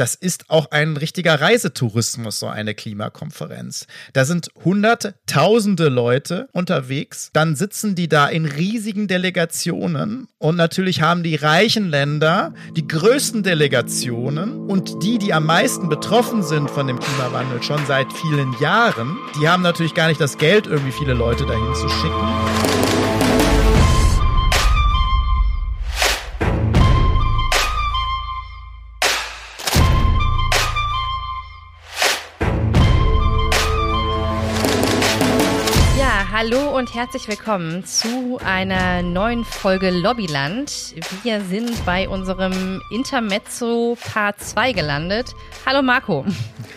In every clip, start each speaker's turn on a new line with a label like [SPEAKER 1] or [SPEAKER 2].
[SPEAKER 1] das ist auch ein richtiger Reisetourismus, so eine Klimakonferenz. Da sind hunderte, tausende Leute unterwegs, dann sitzen die da in riesigen Delegationen und natürlich haben die reichen Länder die größten Delegationen und die, die am meisten betroffen sind von dem Klimawandel schon seit vielen Jahren, die haben natürlich gar nicht das Geld, irgendwie viele Leute dahin zu schicken.
[SPEAKER 2] Hallo und herzlich willkommen zu einer neuen Folge Lobbyland. Wir sind bei unserem Intermezzo Part 2 gelandet. Hallo Marco.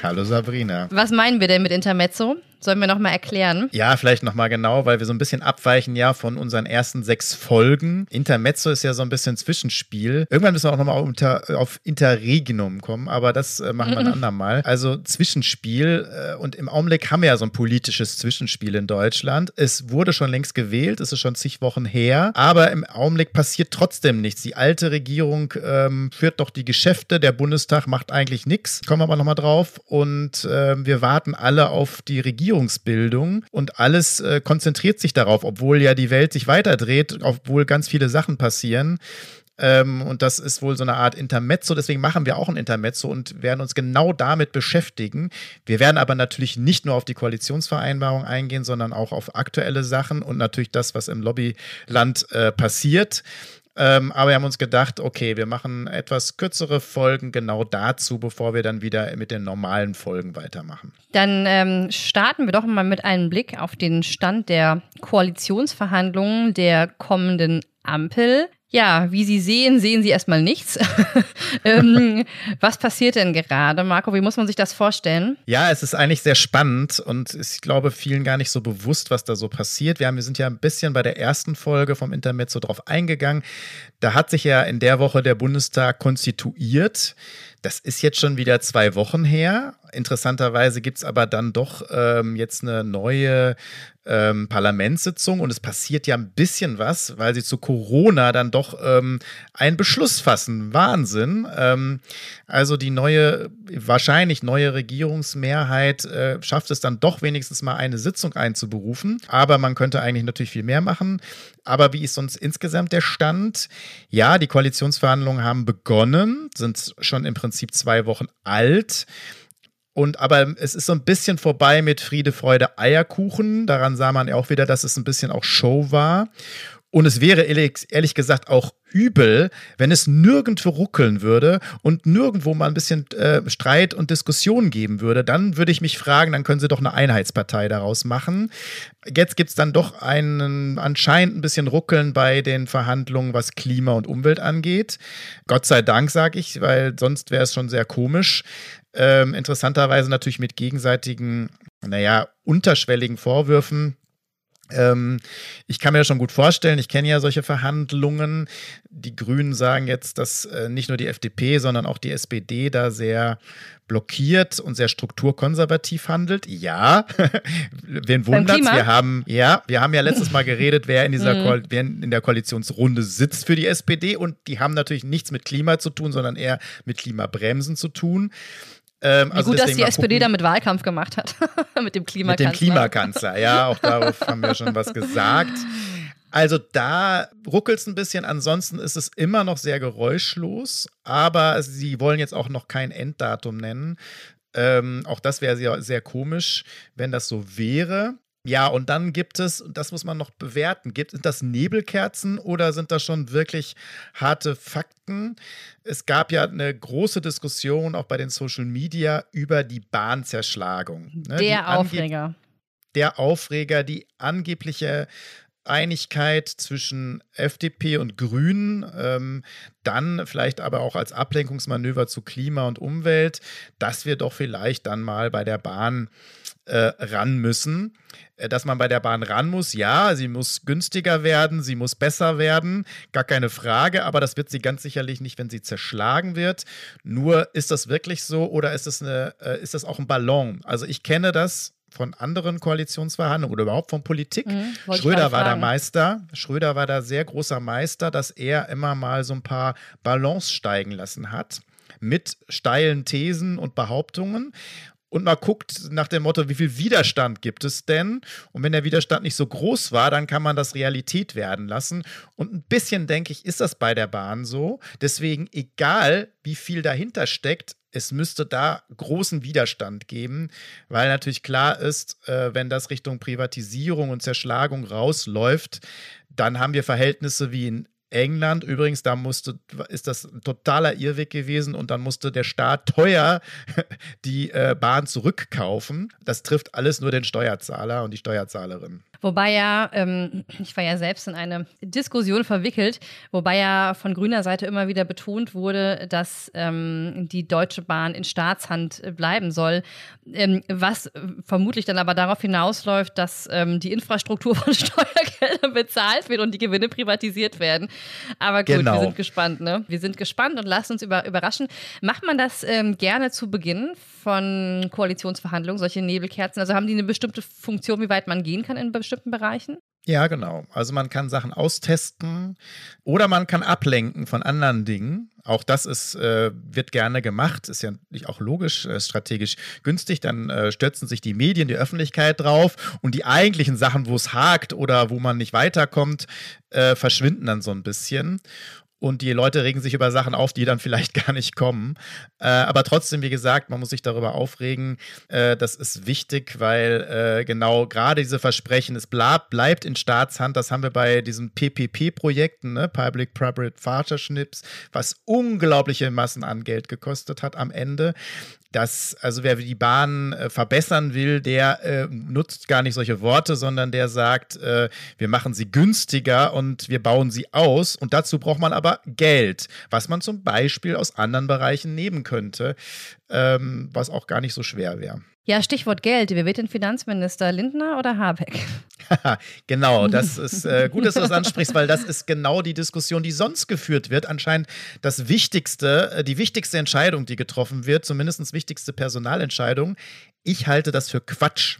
[SPEAKER 1] Hallo Sabrina.
[SPEAKER 2] Was meinen wir denn mit Intermezzo? Sollen wir nochmal erklären?
[SPEAKER 1] Ja, vielleicht nochmal genau, weil wir so ein bisschen abweichen ja von unseren ersten sechs Folgen. Intermezzo ist ja so ein bisschen Zwischenspiel. Irgendwann müssen wir auch nochmal unter, auf Interregnum kommen, aber das äh, machen wir ein andermal. Also Zwischenspiel äh, und im Augenblick haben wir ja so ein politisches Zwischenspiel in Deutschland. Es wurde schon längst gewählt, es ist schon zig Wochen her, aber im Augenblick passiert trotzdem nichts. Die alte Regierung ähm, führt doch die Geschäfte, der Bundestag macht eigentlich nichts. Kommen wir aber nochmal drauf und äh, wir warten alle auf die Regierung Regierungsbildung und alles äh, konzentriert sich darauf, obwohl ja die Welt sich weiterdreht, obwohl ganz viele Sachen passieren. Ähm, und das ist wohl so eine Art Intermezzo. Deswegen machen wir auch ein Intermezzo und werden uns genau damit beschäftigen. Wir werden aber natürlich nicht nur auf die Koalitionsvereinbarung eingehen, sondern auch auf aktuelle Sachen und natürlich das, was im Lobbyland äh, passiert. Ähm, aber wir haben uns gedacht, okay, wir machen etwas kürzere Folgen genau dazu, bevor wir dann wieder mit den normalen Folgen weitermachen.
[SPEAKER 2] Dann ähm, starten wir doch mal mit einem Blick auf den Stand der Koalitionsverhandlungen der kommenden Ampel. Ja, wie Sie sehen, sehen Sie erstmal nichts. ähm, was passiert denn gerade, Marco? Wie muss man sich das vorstellen?
[SPEAKER 1] Ja, es ist eigentlich sehr spannend und ich glaube, vielen gar nicht so bewusst, was da so passiert. Wir, haben, wir sind ja ein bisschen bei der ersten Folge vom Internet so drauf eingegangen. Da hat sich ja in der Woche der Bundestag konstituiert. Das ist jetzt schon wieder zwei Wochen her. Interessanterweise gibt es aber dann doch ähm, jetzt eine neue ähm, Parlamentssitzung und es passiert ja ein bisschen was, weil sie zu Corona dann doch ähm, einen Beschluss fassen. Wahnsinn. Ähm, also die neue, wahrscheinlich neue Regierungsmehrheit äh, schafft es dann doch wenigstens mal eine Sitzung einzuberufen. Aber man könnte eigentlich natürlich viel mehr machen. Aber wie ist sonst insgesamt der Stand? Ja, die Koalitionsverhandlungen haben begonnen, sind schon im Prinzip zwei Wochen alt. Und aber es ist so ein bisschen vorbei mit Friede, Freude, Eierkuchen. Daran sah man ja auch wieder, dass es ein bisschen auch Show war. Und es wäre ehrlich, gesagt auch übel, wenn es nirgendwo ruckeln würde und nirgendwo mal ein bisschen äh, Streit und Diskussion geben würde. Dann würde ich mich fragen, dann können sie doch eine Einheitspartei daraus machen. Jetzt gibt es dann doch einen anscheinend ein bisschen Ruckeln bei den Verhandlungen, was Klima und Umwelt angeht. Gott sei Dank, sage ich, weil sonst wäre es schon sehr komisch. Ähm, interessanterweise natürlich mit gegenseitigen, naja, unterschwelligen Vorwürfen ähm, ich kann mir schon gut vorstellen, ich kenne ja solche Verhandlungen. Die Grünen sagen jetzt, dass äh, nicht nur die FDP, sondern auch die SPD da sehr blockiert und sehr strukturkonservativ handelt. Ja, wen wundert's? Wir haben, ja, wir haben ja letztes Mal geredet, wer in dieser mhm. wer in der Koalitionsrunde sitzt für die SPD und die haben natürlich nichts mit Klima zu tun, sondern eher mit Klimabremsen zu tun.
[SPEAKER 2] Ähm, Wie also gut, dass die SPD damit Wahlkampf gemacht hat. mit dem Klimakanzler.
[SPEAKER 1] Mit dem Klimakanzler, ja, auch darauf haben wir schon was gesagt. Also da ruckelt es ein bisschen, ansonsten ist es immer noch sehr geräuschlos, aber sie wollen jetzt auch noch kein Enddatum nennen. Ähm, auch das wäre sehr, sehr komisch, wenn das so wäre. Ja, und dann gibt es, und das muss man noch bewerten, gibt sind das Nebelkerzen oder sind das schon wirklich harte Fakten? Es gab ja eine große Diskussion auch bei den Social Media über die Bahnzerschlagung.
[SPEAKER 2] Ne? Der Aufreger.
[SPEAKER 1] Der Aufreger, die angebliche Einigkeit zwischen FDP und Grünen, ähm, dann vielleicht aber auch als Ablenkungsmanöver zu Klima und Umwelt, dass wir doch vielleicht dann mal bei der Bahn äh, ran müssen. Äh, dass man bei der Bahn ran muss, ja, sie muss günstiger werden, sie muss besser werden, gar keine Frage, aber das wird sie ganz sicherlich nicht, wenn sie zerschlagen wird. Nur ist das wirklich so oder ist das, eine, äh, ist das auch ein Ballon? Also ich kenne das von anderen Koalitionsverhandlungen oder überhaupt von Politik. Mhm, Schröder war da Meister. Schröder war da sehr großer Meister, dass er immer mal so ein paar Ballons steigen lassen hat mit steilen Thesen und Behauptungen und mal guckt nach dem Motto, wie viel Widerstand gibt es denn? Und wenn der Widerstand nicht so groß war, dann kann man das Realität werden lassen. Und ein bisschen, denke ich, ist das bei der Bahn so. Deswegen, egal wie viel dahinter steckt, es müsste da großen Widerstand geben, weil natürlich klar ist, äh, wenn das Richtung Privatisierung und Zerschlagung rausläuft, dann haben wir Verhältnisse wie in England. Übrigens, da musste, ist das ein totaler Irrweg gewesen und dann musste der Staat teuer die äh, Bahn zurückkaufen. Das trifft alles nur den Steuerzahler und die Steuerzahlerin.
[SPEAKER 2] Wobei ja, ähm, ich war ja selbst in eine Diskussion verwickelt, wobei ja von grüner Seite immer wieder betont wurde, dass ähm, die Deutsche Bahn in Staatshand bleiben soll, ähm, was vermutlich dann aber darauf hinausläuft, dass ähm, die Infrastruktur von Steuergeldern bezahlt wird und die Gewinne privatisiert werden. Aber gut, genau. wir sind gespannt, ne? Wir sind gespannt und lassen uns über, überraschen. Macht man das ähm, gerne zu Beginn von Koalitionsverhandlungen, solche Nebelkerzen? Also haben die eine bestimmte Funktion, wie weit man gehen kann in bestimmten bestimmten Bereichen?
[SPEAKER 1] Ja, genau. Also man kann Sachen austesten oder man kann ablenken von anderen Dingen. Auch das ist, äh, wird gerne gemacht, ist ja auch logisch, äh, strategisch günstig. Dann äh, stürzen sich die Medien, die Öffentlichkeit drauf und die eigentlichen Sachen, wo es hakt oder wo man nicht weiterkommt, äh, verschwinden dann so ein bisschen und die Leute regen sich über Sachen auf, die dann vielleicht gar nicht kommen. Äh, aber trotzdem, wie gesagt, man muss sich darüber aufregen. Äh, das ist wichtig, weil äh, genau gerade diese Versprechen, es bleib, bleibt in Staatshand, das haben wir bei diesen PPP-Projekten, ne? Public-Private Partnerships, was unglaubliche Massen an Geld gekostet hat am Ende dass, also wer die Bahn äh, verbessern will, der äh, nutzt gar nicht solche Worte, sondern der sagt, äh, wir machen sie günstiger und wir bauen sie aus. Und dazu braucht man aber Geld, was man zum Beispiel aus anderen Bereichen nehmen könnte, ähm, was auch gar nicht so schwer wäre.
[SPEAKER 2] Ja, Stichwort Geld. Wer wird denn Finanzminister? Lindner oder Habeck?
[SPEAKER 1] genau, das ist äh, gut, dass du das ansprichst, weil das ist genau die Diskussion, die sonst geführt wird. Anscheinend das wichtigste, äh, die wichtigste Entscheidung, die getroffen wird, zumindest wichtigste Personalentscheidung. Ich halte das für Quatsch.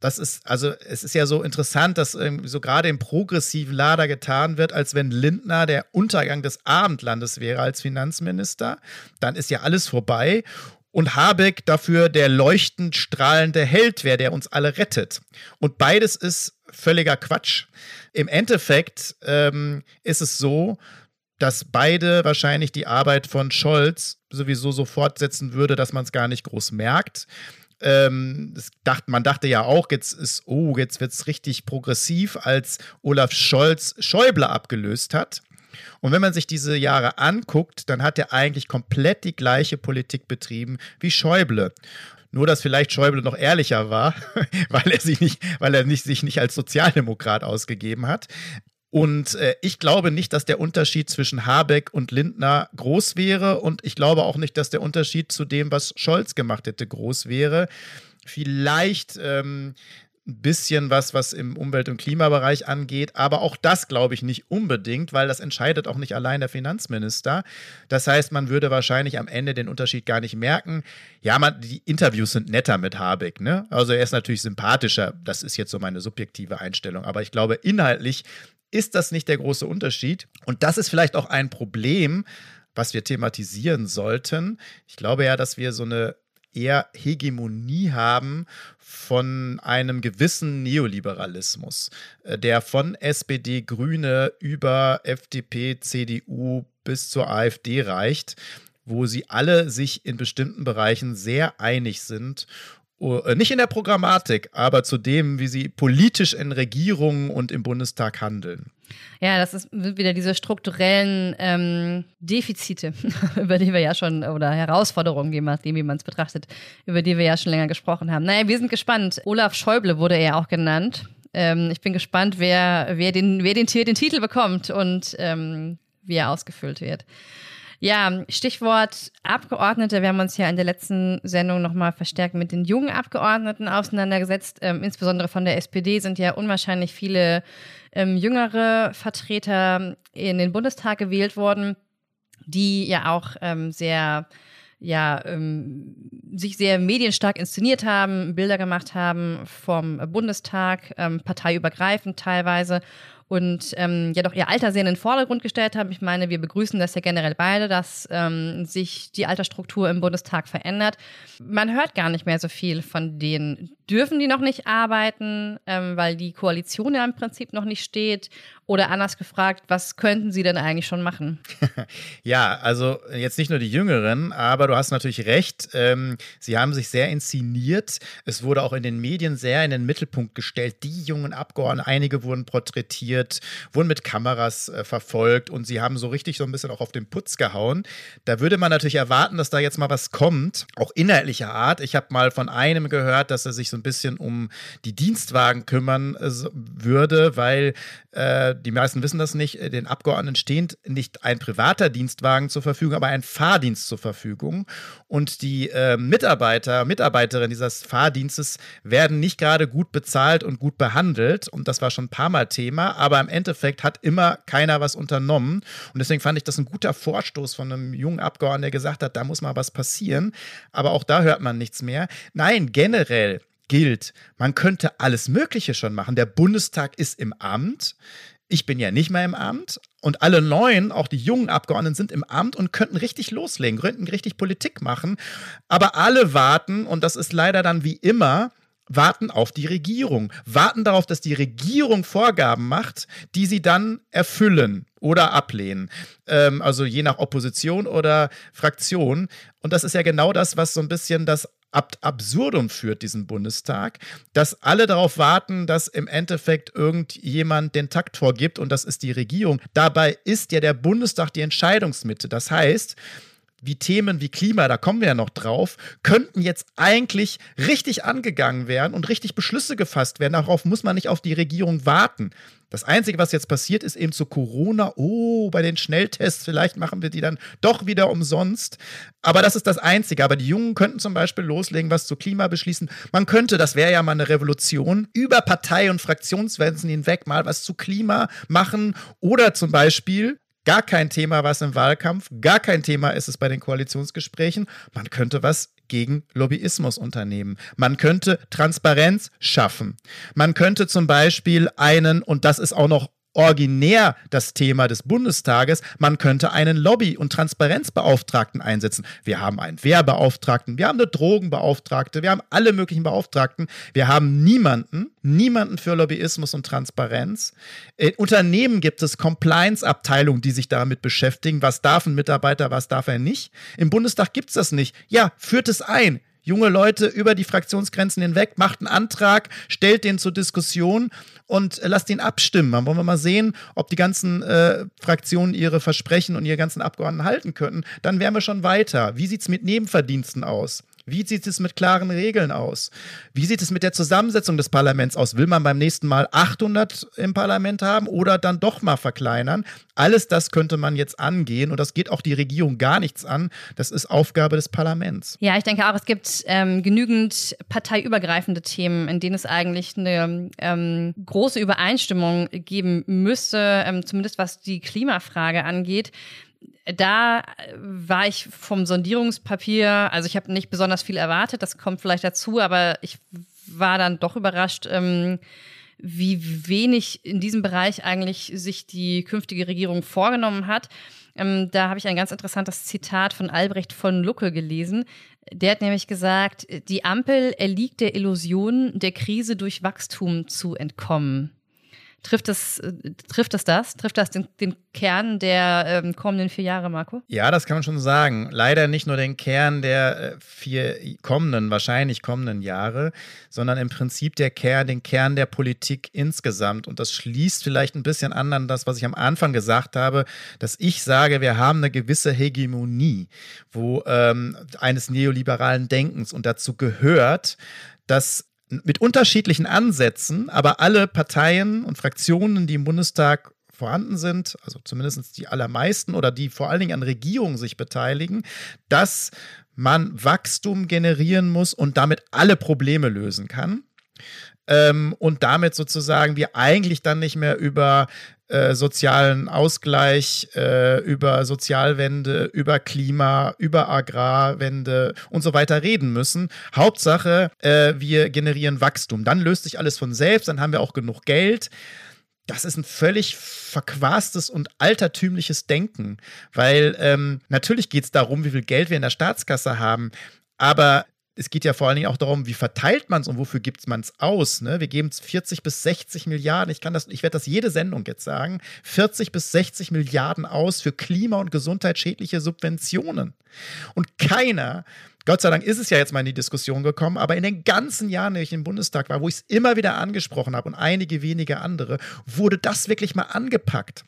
[SPEAKER 1] Das ist, also, es ist ja so interessant, dass irgendwie so gerade im progressiven Lader getan wird, als wenn Lindner der Untergang des Abendlandes wäre als Finanzminister. Dann ist ja alles vorbei und Habeck dafür der leuchtend strahlende Held wäre, der uns alle rettet. Und beides ist völliger Quatsch. Im Endeffekt ähm, ist es so, dass beide wahrscheinlich die Arbeit von Scholz sowieso so fortsetzen würde, dass man es gar nicht groß merkt. Ähm, dacht, man dachte ja auch, jetzt ist, oh, jetzt wird es richtig progressiv, als Olaf Scholz Schäuble abgelöst hat. Und wenn man sich diese Jahre anguckt, dann hat er eigentlich komplett die gleiche Politik betrieben wie Schäuble. Nur, dass vielleicht Schäuble noch ehrlicher war, weil er sich nicht, weil er nicht, sich nicht als Sozialdemokrat ausgegeben hat. Und äh, ich glaube nicht, dass der Unterschied zwischen Habeck und Lindner groß wäre. Und ich glaube auch nicht, dass der Unterschied zu dem, was Scholz gemacht hätte, groß wäre. Vielleicht ähm, ein bisschen was, was im Umwelt- und Klimabereich angeht. Aber auch das glaube ich nicht unbedingt, weil das entscheidet auch nicht allein der Finanzminister. Das heißt, man würde wahrscheinlich am Ende den Unterschied gar nicht merken. Ja, man, die Interviews sind netter mit Habeck, ne? Also er ist natürlich sympathischer. Das ist jetzt so meine subjektive Einstellung. Aber ich glaube, inhaltlich ist das nicht der große Unterschied. Und das ist vielleicht auch ein Problem, was wir thematisieren sollten. Ich glaube ja, dass wir so eine eher Hegemonie haben von einem gewissen Neoliberalismus, äh, der von SPD, Grüne über FDP, CDU bis zur AfD reicht, wo sie alle sich in bestimmten Bereichen sehr einig sind äh, nicht in der Programmatik, aber zu dem, wie sie politisch in Regierungen und im Bundestag handeln.
[SPEAKER 2] Ja, das ist wieder diese strukturellen ähm, Defizite, über die wir ja schon, oder Herausforderungen, je nachdem, wie man es betrachtet, über die wir ja schon länger gesprochen haben. Naja, wir sind gespannt. Olaf Schäuble wurde er auch genannt. Ähm, ich bin gespannt, wer, wer, den, wer den, den Titel bekommt und ähm, wie er ausgefüllt wird. Ja, Stichwort Abgeordnete. Wir haben uns ja in der letzten Sendung nochmal verstärkt mit den jungen Abgeordneten auseinandergesetzt. Ähm, insbesondere von der SPD sind ja unwahrscheinlich viele ähm, jüngere Vertreter in den Bundestag gewählt worden, die ja auch ähm, sehr ja, ähm, sich sehr medienstark inszeniert haben, Bilder gemacht haben vom Bundestag, ähm, parteiübergreifend teilweise und ähm, ja doch ihr Alter sehr in den Vordergrund gestellt haben. Ich meine, wir begrüßen das ja generell beide, dass ähm, sich die Altersstruktur im Bundestag verändert. Man hört gar nicht mehr so viel von denen. Dürfen die noch nicht arbeiten, ähm, weil die Koalition ja im Prinzip noch nicht steht? Oder anders gefragt, was könnten sie denn eigentlich schon machen?
[SPEAKER 1] ja, also jetzt nicht nur die Jüngeren, aber du hast natürlich recht. Ähm, sie haben sich sehr inszeniert. Es wurde auch in den Medien sehr in den Mittelpunkt gestellt. Die jungen Abgeordneten, einige wurden porträtiert, wurden mit Kameras äh, verfolgt und sie haben so richtig so ein bisschen auch auf den Putz gehauen. Da würde man natürlich erwarten, dass da jetzt mal was kommt, auch inhaltlicher Art. Ich habe mal von einem gehört, dass er sich so ein bisschen um die Dienstwagen kümmern äh, würde, weil äh, die meisten wissen das nicht, den Abgeordneten steht nicht ein privater Dienstwagen zur Verfügung, aber ein Fahrdienst zur Verfügung. Und die äh, Mitarbeiter, Mitarbeiterinnen dieses Fahrdienstes werden nicht gerade gut bezahlt und gut behandelt. Und das war schon ein paar Mal Thema, aber im Endeffekt hat immer keiner was unternommen. Und deswegen fand ich das ein guter Vorstoß von einem jungen Abgeordneten, der gesagt hat, da muss mal was passieren. Aber auch da hört man nichts mehr. Nein, generell gilt, man könnte alles Mögliche schon machen. Der Bundestag ist im Amt. Ich bin ja nicht mehr im Amt und alle neuen, auch die jungen Abgeordneten, sind im Amt und könnten richtig loslegen, könnten richtig Politik machen. Aber alle warten, und das ist leider dann wie immer, warten auf die Regierung, warten darauf, dass die Regierung Vorgaben macht, die sie dann erfüllen oder ablehnen. Ähm, also je nach Opposition oder Fraktion. Und das ist ja genau das, was so ein bisschen das ab absurdum führt, diesen Bundestag, dass alle darauf warten, dass im Endeffekt irgendjemand den Takt vorgibt und das ist die Regierung. Dabei ist ja der Bundestag die Entscheidungsmitte. Das heißt, wie Themen wie Klima, da kommen wir ja noch drauf, könnten jetzt eigentlich richtig angegangen werden und richtig Beschlüsse gefasst werden. Darauf muss man nicht auf die Regierung warten. Das Einzige, was jetzt passiert, ist eben zu Corona, oh, bei den Schnelltests, vielleicht machen wir die dann doch wieder umsonst. Aber das ist das Einzige. Aber die Jungen könnten zum Beispiel loslegen, was zu Klima beschließen. Man könnte, das wäre ja mal eine Revolution, über Partei- und Fraktionsgrenzen hinweg mal was zu Klima machen oder zum Beispiel gar kein Thema was im Wahlkampf, gar kein Thema ist es bei den Koalitionsgesprächen. Man könnte was gegen Lobbyismus unternehmen. Man könnte Transparenz schaffen. Man könnte zum Beispiel einen, und das ist auch noch originär das Thema des Bundestages. Man könnte einen Lobby- und Transparenzbeauftragten einsetzen. Wir haben einen Wehrbeauftragten, wir haben eine Drogenbeauftragte, wir haben alle möglichen Beauftragten. Wir haben niemanden, niemanden für Lobbyismus und Transparenz. In Unternehmen gibt es Compliance-Abteilungen, die sich damit beschäftigen. Was darf ein Mitarbeiter, was darf er nicht? Im Bundestag gibt es das nicht. Ja, führt es ein junge Leute über die Fraktionsgrenzen hinweg, macht einen Antrag, stellt den zur Diskussion und äh, lasst ihn abstimmen. Dann wollen wir mal sehen, ob die ganzen äh, Fraktionen ihre Versprechen und ihre ganzen Abgeordneten halten könnten. Dann wären wir schon weiter. Wie sieht es mit Nebenverdiensten aus? Wie sieht es mit klaren Regeln aus? Wie sieht es mit der Zusammensetzung des Parlaments aus? Will man beim nächsten Mal 800 im Parlament haben oder dann doch mal verkleinern? Alles das könnte man jetzt angehen und das geht auch die Regierung gar nichts an. Das ist Aufgabe des Parlaments.
[SPEAKER 2] Ja, ich denke auch, es gibt ähm, genügend parteiübergreifende Themen, in denen es eigentlich eine ähm, große Übereinstimmung geben müsste, ähm, zumindest was die Klimafrage angeht da war ich vom Sondierungspapier, also ich habe nicht besonders viel erwartet, das kommt vielleicht dazu, aber ich war dann doch überrascht, ähm, wie wenig in diesem Bereich eigentlich sich die künftige Regierung vorgenommen hat. Ähm, da habe ich ein ganz interessantes Zitat von Albrecht von Lucke gelesen. Der hat nämlich gesagt, die Ampel erliegt der Illusion, der Krise durch Wachstum zu entkommen. Trifft das, äh, trifft das das? Trifft das den, den Kern der ähm, kommenden vier Jahre, Marco?
[SPEAKER 1] Ja, das kann man schon sagen. Leider nicht nur den Kern der äh, vier kommenden, wahrscheinlich kommenden Jahre, sondern im Prinzip der Kern, den Kern der Politik insgesamt. Und das schließt vielleicht ein bisschen an an das, was ich am Anfang gesagt habe, dass ich sage, wir haben eine gewisse Hegemonie, wo ähm, eines neoliberalen Denkens und dazu gehört, dass mit unterschiedlichen Ansätzen, aber alle Parteien und Fraktionen, die im Bundestag vorhanden sind, also zumindest die allermeisten oder die vor allen Dingen an Regierungen sich beteiligen, dass man Wachstum generieren muss und damit alle Probleme lösen kann. Ähm, und damit sozusagen wir eigentlich dann nicht mehr über äh, sozialen Ausgleich, äh, über Sozialwende, über Klima, über Agrarwende und so weiter reden müssen. Hauptsache, äh, wir generieren Wachstum. Dann löst sich alles von selbst, dann haben wir auch genug Geld. das ist ein völlig verquastes und altertümliches Denken, weil ähm, natürlich geht es darum, wie viel Geld wir in der Staatskasse haben, aber es geht ja vor allen Dingen auch darum, wie verteilt man es und wofür gibt man es aus. Ne? Wir geben es 40 bis 60 Milliarden, ich kann das, ich werde das jede Sendung jetzt sagen, 40 bis 60 Milliarden aus für klima- und gesundheitsschädliche Subventionen. Und keiner Gott sei Dank ist es ja jetzt mal in die Diskussion gekommen, aber in den ganzen Jahren, die ich im Bundestag war, wo ich es immer wieder angesprochen habe und einige wenige andere, wurde das wirklich mal angepackt.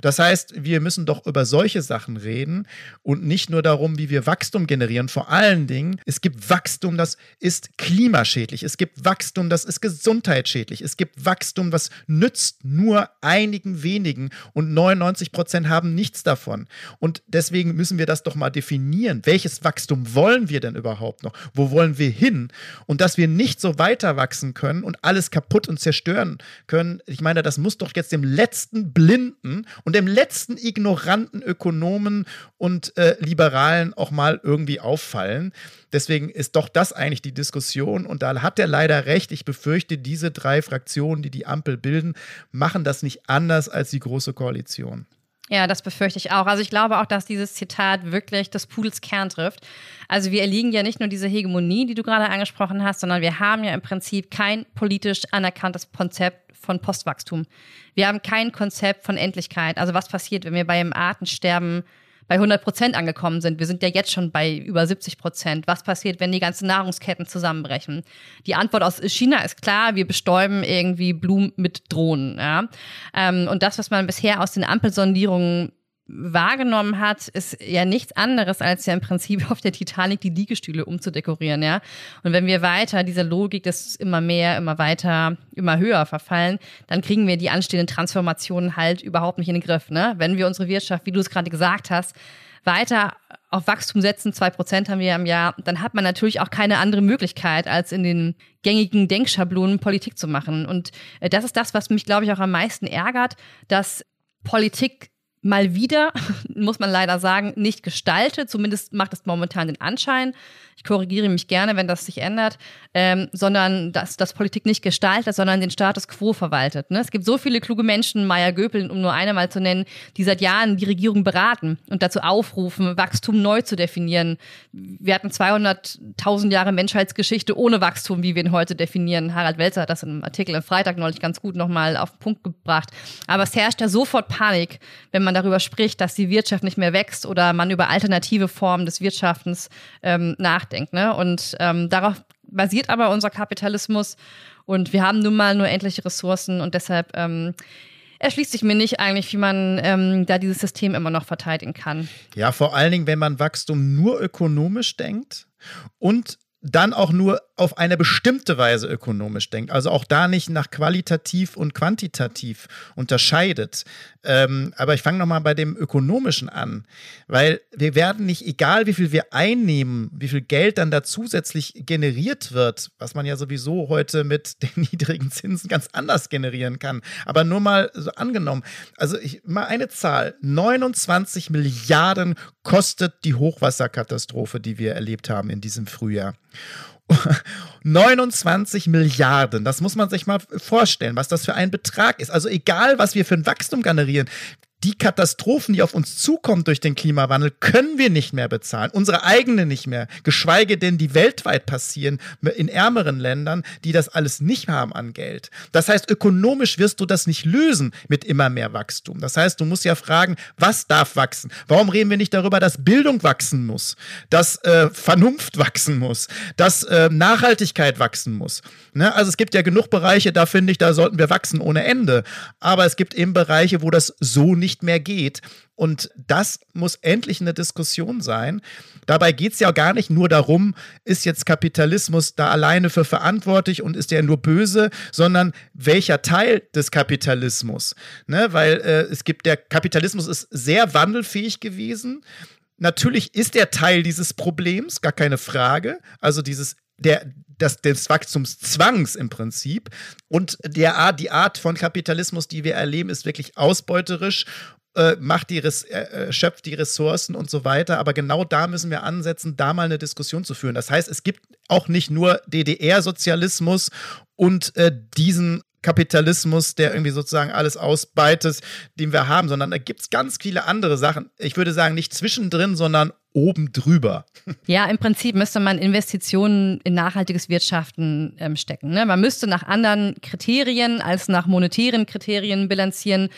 [SPEAKER 1] Das heißt, wir müssen doch über solche Sachen reden und nicht nur darum, wie wir Wachstum generieren. Vor allen Dingen, es gibt Wachstum, das ist klimaschädlich. Es gibt Wachstum, das ist gesundheitsschädlich. Es gibt Wachstum, was nützt nur einigen wenigen und 99 Prozent haben nichts davon. Und deswegen müssen wir das doch mal definieren. Welches Wachstum wollen wir denn überhaupt noch? Wo wollen wir hin? Und dass wir nicht so weiter wachsen können und alles kaputt und zerstören können, ich meine, das muss doch jetzt dem letzten Blinden und dem letzten ignoranten Ökonomen und äh, Liberalen auch mal irgendwie auffallen. Deswegen ist doch das eigentlich die Diskussion und da hat er leider recht. Ich befürchte, diese drei Fraktionen, die die Ampel bilden, machen das nicht anders als die Große Koalition.
[SPEAKER 2] Ja, das befürchte ich auch. Also ich glaube auch, dass dieses Zitat wirklich das Pudels Kern trifft. Also wir erliegen ja nicht nur diese Hegemonie, die du gerade angesprochen hast, sondern wir haben ja im Prinzip kein politisch anerkanntes Konzept von Postwachstum. Wir haben kein Konzept von Endlichkeit. Also was passiert, wenn wir beim Artensterben bei 100 Prozent angekommen sind. Wir sind ja jetzt schon bei über 70 Prozent. Was passiert, wenn die ganzen Nahrungsketten zusammenbrechen? Die Antwort aus China ist klar, wir bestäuben irgendwie Blumen mit Drohnen. Ja? Ähm, und das, was man bisher aus den Ampelsondierungen wahrgenommen hat, ist ja nichts anderes, als ja im Prinzip auf der Titanic die Liegestühle umzudekorieren, ja. Und wenn wir weiter dieser Logik des immer mehr, immer weiter, immer höher verfallen, dann kriegen wir die anstehenden Transformationen halt überhaupt nicht in den Griff, ne? Wenn wir unsere Wirtschaft, wie du es gerade gesagt hast, weiter auf Wachstum setzen, zwei Prozent haben wir im Jahr, dann hat man natürlich auch keine andere Möglichkeit, als in den gängigen Denkschablonen Politik zu machen. Und äh, das ist das, was mich, glaube ich, auch am meisten ärgert, dass Politik mal wieder, muss man leider sagen, nicht gestaltet. Zumindest macht es momentan den Anschein. Ich korrigiere mich gerne, wenn das sich ändert, ähm, sondern dass das Politik nicht gestaltet, sondern den Status quo verwaltet. Ne? Es gibt so viele kluge Menschen, Meier Göpel, um nur eine mal zu nennen, die seit Jahren die Regierung beraten und dazu aufrufen, Wachstum neu zu definieren. Wir hatten 200.000 Jahre Menschheitsgeschichte ohne Wachstum, wie wir ihn heute definieren. Harald Welzer hat das in einem Artikel am Freitag neulich ganz gut nochmal auf den Punkt gebracht. Aber es herrscht ja sofort Panik, wenn man darüber spricht, dass die Wirtschaft nicht mehr wächst oder man über alternative Formen des Wirtschaftens ähm, nachdenkt. Ne? Und ähm, darauf basiert aber unser Kapitalismus. Und wir haben nun mal nur endliche Ressourcen und deshalb ähm, erschließt sich mir nicht eigentlich, wie man ähm, da dieses System immer noch verteidigen kann.
[SPEAKER 1] Ja, vor allen Dingen, wenn man Wachstum nur ökonomisch denkt und dann auch nur auf eine bestimmte Weise ökonomisch denkt, also auch da nicht nach qualitativ und quantitativ unterscheidet. Ähm, aber ich fange nochmal bei dem Ökonomischen an, weil wir werden nicht, egal wie viel wir einnehmen, wie viel Geld dann da zusätzlich generiert wird, was man ja sowieso heute mit den niedrigen Zinsen ganz anders generieren kann. Aber nur mal so angenommen, also ich, mal eine Zahl, 29 Milliarden kostet die Hochwasserkatastrophe, die wir erlebt haben in diesem Frühjahr. 29 Milliarden, das muss man sich mal vorstellen, was das für ein Betrag ist. Also egal, was wir für ein Wachstum generieren, die Katastrophen, die auf uns zukommen durch den Klimawandel, können wir nicht mehr bezahlen. Unsere eigene nicht mehr. Geschweige denn die weltweit passieren in ärmeren Ländern, die das alles nicht haben an Geld. Das heißt, ökonomisch wirst du das nicht lösen mit immer mehr Wachstum. Das heißt, du musst ja fragen, was darf wachsen? Warum reden wir nicht darüber, dass Bildung wachsen muss, dass äh, Vernunft wachsen muss, dass äh, Nachhaltigkeit wachsen muss? Ne? Also es gibt ja genug Bereiche, da finde ich, da sollten wir wachsen ohne Ende. Aber es gibt eben Bereiche, wo das so nicht nicht mehr geht. Und das muss endlich eine Diskussion sein. Dabei geht es ja gar nicht nur darum, ist jetzt Kapitalismus da alleine für verantwortlich und ist der nur böse, sondern welcher Teil des Kapitalismus. Ne? Weil äh, es gibt, der Kapitalismus ist sehr wandelfähig gewesen. Natürlich ist er Teil dieses Problems, gar keine Frage. Also dieses der, das, des Wachstumszwangs im Prinzip. Und der Art, die Art von Kapitalismus, die wir erleben, ist wirklich ausbeuterisch äh, macht die, Res äh, äh, schöpft die Ressourcen und so weiter. Aber genau da müssen wir ansetzen, da mal eine Diskussion zu führen. Das heißt, es gibt auch nicht nur DDR-Sozialismus und äh, diesen Kapitalismus, der irgendwie sozusagen alles ausbeitet, den wir haben, sondern da gibt es ganz viele andere Sachen. Ich würde sagen, nicht zwischendrin, sondern oben drüber.
[SPEAKER 2] Ja, im Prinzip müsste man Investitionen in nachhaltiges Wirtschaften ähm, stecken. Ne? Man müsste nach anderen Kriterien als nach monetären Kriterien bilanzieren.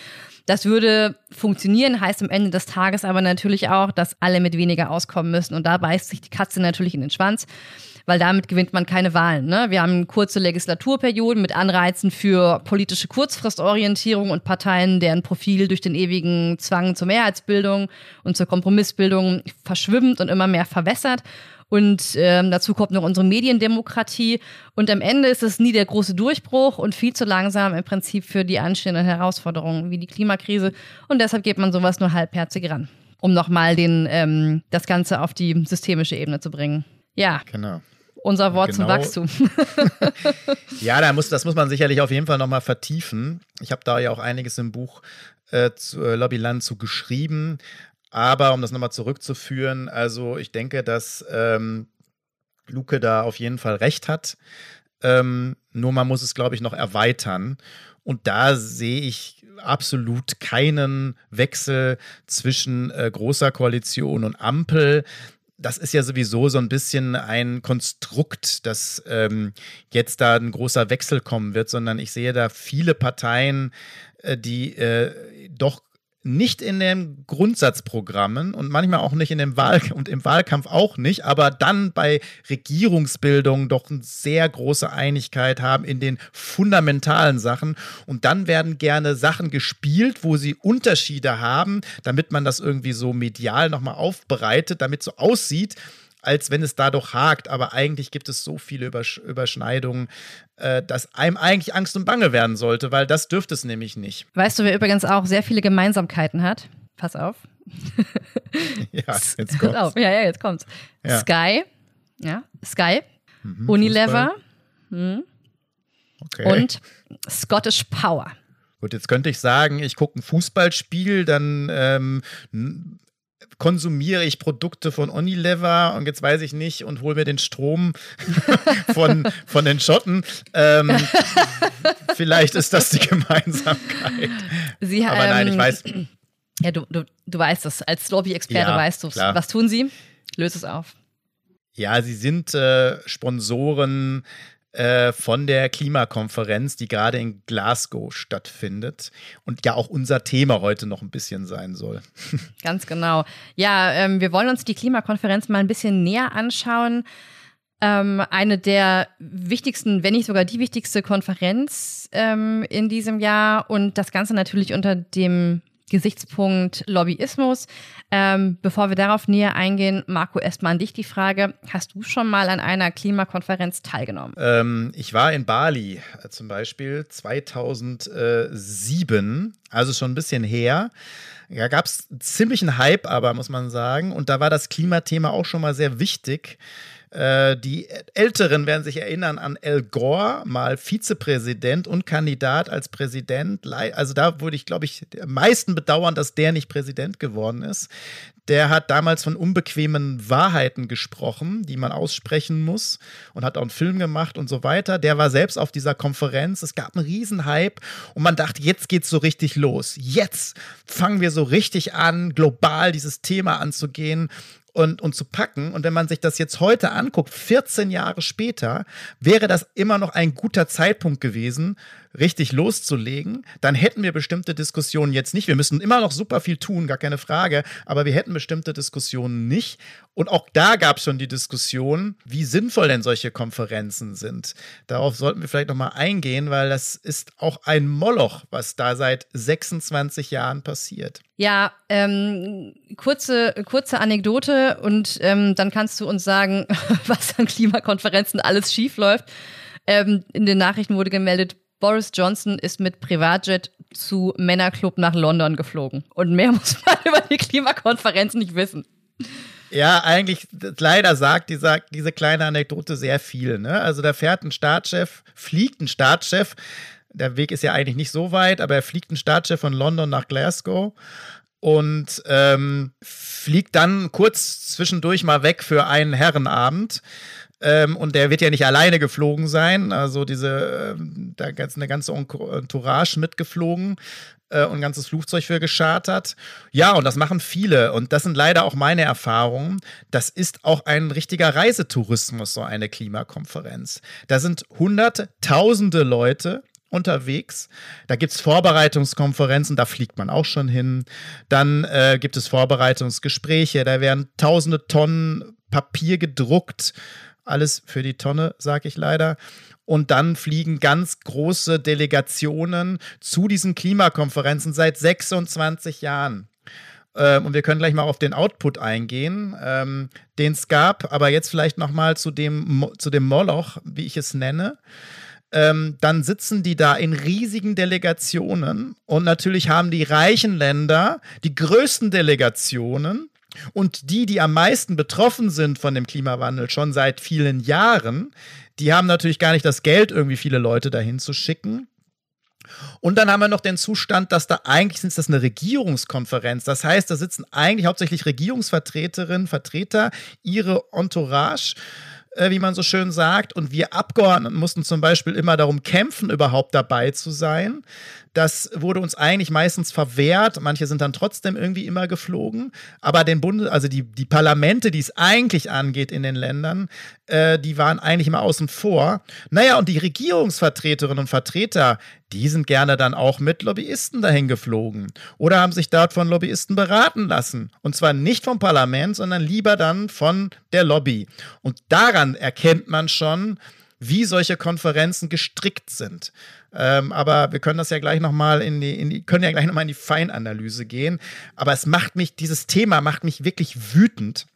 [SPEAKER 2] Das würde funktionieren, heißt am Ende des Tages aber natürlich auch, dass alle mit weniger auskommen müssen. Und da beißt sich die Katze natürlich in den Schwanz weil damit gewinnt man keine Wahlen. Ne? Wir haben kurze Legislaturperioden mit Anreizen für politische Kurzfristorientierung und Parteien, deren Profil durch den ewigen Zwang zur Mehrheitsbildung und zur Kompromissbildung verschwimmt und immer mehr verwässert. Und ähm, dazu kommt noch unsere Mediendemokratie. Und am Ende ist es nie der große Durchbruch und viel zu langsam im Prinzip für die anstehenden Herausforderungen wie die Klimakrise. Und deshalb geht man sowas nur halbherzig ran, um nochmal ähm, das Ganze auf die systemische Ebene zu bringen. Ja. Genau unser Wort genau. zum Wachstum.
[SPEAKER 1] ja, da muss, das muss man sicherlich auf jeden Fall nochmal vertiefen. Ich habe da ja auch einiges im Buch äh, zu äh, Lobbyland zu geschrieben. Aber um das nochmal zurückzuführen, also ich denke, dass ähm, Luke da auf jeden Fall recht hat. Ähm, nur man muss es, glaube ich, noch erweitern. Und da sehe ich absolut keinen Wechsel zwischen äh, großer Koalition und Ampel das ist ja sowieso so ein bisschen ein Konstrukt, dass ähm, jetzt da ein großer Wechsel kommen wird, sondern ich sehe da viele Parteien, äh, die äh, doch nicht in den Grundsatzprogrammen und manchmal auch nicht in dem Wahl und im Wahlkampf auch nicht, aber dann bei Regierungsbildung doch eine sehr große Einigkeit haben in den fundamentalen Sachen. Und dann werden gerne Sachen gespielt, wo sie Unterschiede haben, damit man das irgendwie so medial nochmal aufbereitet, damit so aussieht, als wenn es da doch hakt. Aber eigentlich gibt es so viele Übersch Überschneidungen, äh, dass einem eigentlich Angst und Bange werden sollte, weil das dürfte es nämlich nicht.
[SPEAKER 2] Weißt du, wer übrigens auch sehr viele Gemeinsamkeiten hat? Pass auf.
[SPEAKER 1] ja, jetzt kommt's. Auf.
[SPEAKER 2] Ja, ja, jetzt kommt's. Ja. Sky, ja, Sky, mhm, Unilever hm, okay. und Scottish Power.
[SPEAKER 1] Gut, jetzt könnte ich sagen, ich gucke ein Fußballspiel, dann ähm, konsumiere ich Produkte von Unilever und jetzt weiß ich nicht und hole mir den Strom von, von den Schotten. Ähm, vielleicht ist das die Gemeinsamkeit.
[SPEAKER 2] Sie, Aber ähm, nein, ich weiß. Ja, du, du, du weißt es. Als Lobby-Experte ja, weißt du es. Was tun sie? Löse es auf.
[SPEAKER 1] Ja, sie sind äh, Sponsoren äh, von der Klimakonferenz, die gerade in Glasgow stattfindet und ja auch unser Thema heute noch ein bisschen sein soll.
[SPEAKER 2] Ganz genau. Ja, ähm, wir wollen uns die Klimakonferenz mal ein bisschen näher anschauen. Ähm, eine der wichtigsten, wenn nicht sogar die wichtigste Konferenz ähm, in diesem Jahr und das Ganze natürlich unter dem Gesichtspunkt Lobbyismus. Ähm, bevor wir darauf näher eingehen, Marco, erstmal an dich die Frage: Hast du schon mal an einer Klimakonferenz teilgenommen?
[SPEAKER 1] Ähm, ich war in Bali äh, zum Beispiel 2007, also schon ein bisschen her. Da gab es ziemlichen Hype, aber muss man sagen. Und da war das Klimathema auch schon mal sehr wichtig. Äh, die Älteren werden sich erinnern an Al Gore, mal Vizepräsident und Kandidat als Präsident. Also da würde ich, glaube ich, am meisten bedauern, dass der nicht Präsident geworden ist. Der hat damals von unbequemen Wahrheiten gesprochen, die man aussprechen muss und hat auch einen Film gemacht und so weiter. Der war selbst auf dieser Konferenz. Es gab einen Riesenhype und man dachte, jetzt geht's so richtig los. Jetzt fangen wir so richtig an, global dieses Thema anzugehen und, und zu packen. Und wenn man sich das jetzt heute anguckt, 14 Jahre später, wäre das immer noch ein guter Zeitpunkt gewesen, richtig loszulegen, dann hätten wir bestimmte Diskussionen jetzt nicht. Wir müssen immer noch super viel tun, gar keine Frage, aber wir hätten bestimmte Diskussionen nicht. Und auch da gab es schon die Diskussion, wie sinnvoll denn solche Konferenzen sind. Darauf sollten wir vielleicht nochmal eingehen, weil das ist auch ein Moloch, was da seit 26 Jahren passiert.
[SPEAKER 2] Ja, ähm, kurze, kurze Anekdote und ähm, dann kannst du uns sagen, was an Klimakonferenzen alles schiefläuft. Ähm, in den Nachrichten wurde gemeldet, Boris Johnson ist mit Privatjet zu Männerclub nach London geflogen. Und mehr muss man über die Klimakonferenz nicht wissen.
[SPEAKER 1] Ja, eigentlich, leider sagt diese, diese kleine Anekdote sehr viel. Ne? Also da fährt ein Staatschef, fliegt ein Staatschef, der Weg ist ja eigentlich nicht so weit, aber er fliegt ein Staatschef von London nach Glasgow und ähm, fliegt dann kurz zwischendurch mal weg für einen Herrenabend Ähm, und der wird ja nicht alleine geflogen sein. Also diese, äh, da ist eine ganze Entourage mitgeflogen äh, und ein ganzes Flugzeug für geschartert. Ja, und das machen viele. Und das sind leider auch meine Erfahrungen. Das ist auch ein richtiger Reisetourismus, so eine Klimakonferenz. Da sind hunderte, tausende Leute unterwegs. Da gibt es Vorbereitungskonferenzen, da fliegt man auch schon hin. Dann äh, gibt es Vorbereitungsgespräche, da werden tausende Tonnen Papier gedruckt. Alles für die Tonne, sage ich leider. Und dann fliegen ganz große Delegationen zu diesen Klimakonferenzen seit 26 Jahren. Ähm, und wir können gleich mal auf den Output eingehen, ähm, den es gab. Aber jetzt vielleicht noch mal zu dem, zu dem Moloch, wie ich es nenne ähm, dann sitzen die da in riesigen Delegationen und natürlich haben die reichen Länder die größten Delegationen und die, die am meisten betroffen sind von dem Klimawandel schon seit vielen Jahren, die haben natürlich gar nicht das Geld, irgendwie viele Leute dahin zu schicken. Und dann haben wir noch den Zustand, dass da eigentlich ist das eine Regierungskonferenz. Das heißt, da sitzen eigentlich hauptsächlich Regierungsvertreterinnen, Vertreter, ihre Entourage äh, wie man so schön sagt. Und wir Abgeordneten mussten zum Beispiel immer darum kämpfen, überhaupt dabei zu sein. Das wurde uns eigentlich meistens verwehrt. Manche sind dann trotzdem irgendwie immer geflogen. Aber den Bund, also die, die Parlamente, die es eigentlich angeht in den Ländern, äh, die waren eigentlich immer außen vor. Naja, und die Regierungsvertreterinnen und Vertreter, die sind gerne dann auch mit Lobbyisten dahin geflogen oder haben sich dort von Lobbyisten beraten lassen. Und zwar nicht vom Parlament, sondern lieber dann von der Lobby. Und daran erkennt man schon, wie solche Konferenzen gestrickt sind. Ähm, aber wir können das ja gleich nochmal in die, in die, können ja gleich nochmal in die Feinanalyse gehen. Aber es macht mich, dieses Thema macht mich wirklich wütend,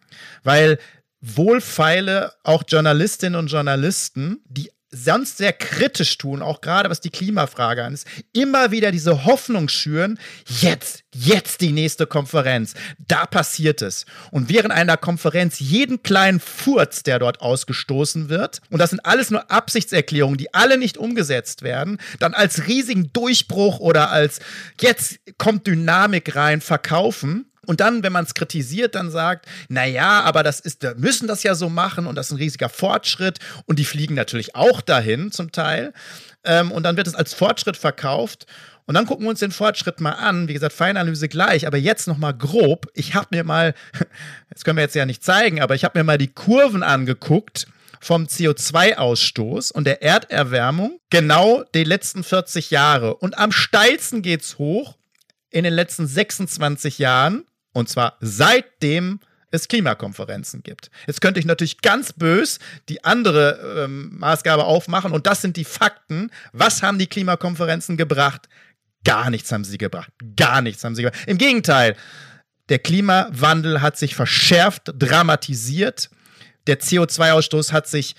[SPEAKER 1] weil wohlfeile auch Journalistinnen und Journalisten, die sonst sehr kritisch tun, auch gerade was die Klimafrage an ist, immer wieder diese Hoffnung schüren, jetzt, jetzt die nächste Konferenz, da passiert es. Und während einer Konferenz jeden kleinen Furz, der dort ausgestoßen wird, und das sind alles nur Absichtserklärungen, die alle nicht umgesetzt werden, dann als riesigen Durchbruch oder als jetzt kommt Dynamik rein verkaufen und dann, wenn man es kritisiert, dann sagt, naja, aber das ist, wir müssen das ja so machen und das ist ein riesiger Fortschritt. Und die fliegen natürlich auch dahin zum Teil. Ähm, und dann wird es als Fortschritt verkauft. Und dann gucken wir uns den Fortschritt mal an. Wie gesagt, Feinanalyse gleich, aber jetzt noch mal grob. Ich habe mir mal, das können wir jetzt ja nicht zeigen, aber ich habe mir mal die Kurven angeguckt vom CO2-Ausstoß und der Erderwärmung genau die letzten 40 Jahre. Und am steilsten geht es hoch in den letzten 26 Jahren und zwar seitdem es Klimakonferenzen gibt. Jetzt könnte ich natürlich ganz bös die andere ähm, Maßgabe aufmachen und das sind die Fakten. Was haben die Klimakonferenzen gebracht? Gar nichts haben sie gebracht. Gar nichts haben sie gebracht. Im Gegenteil, der Klimawandel hat sich verschärft, dramatisiert. Der CO2-Ausstoß hat sich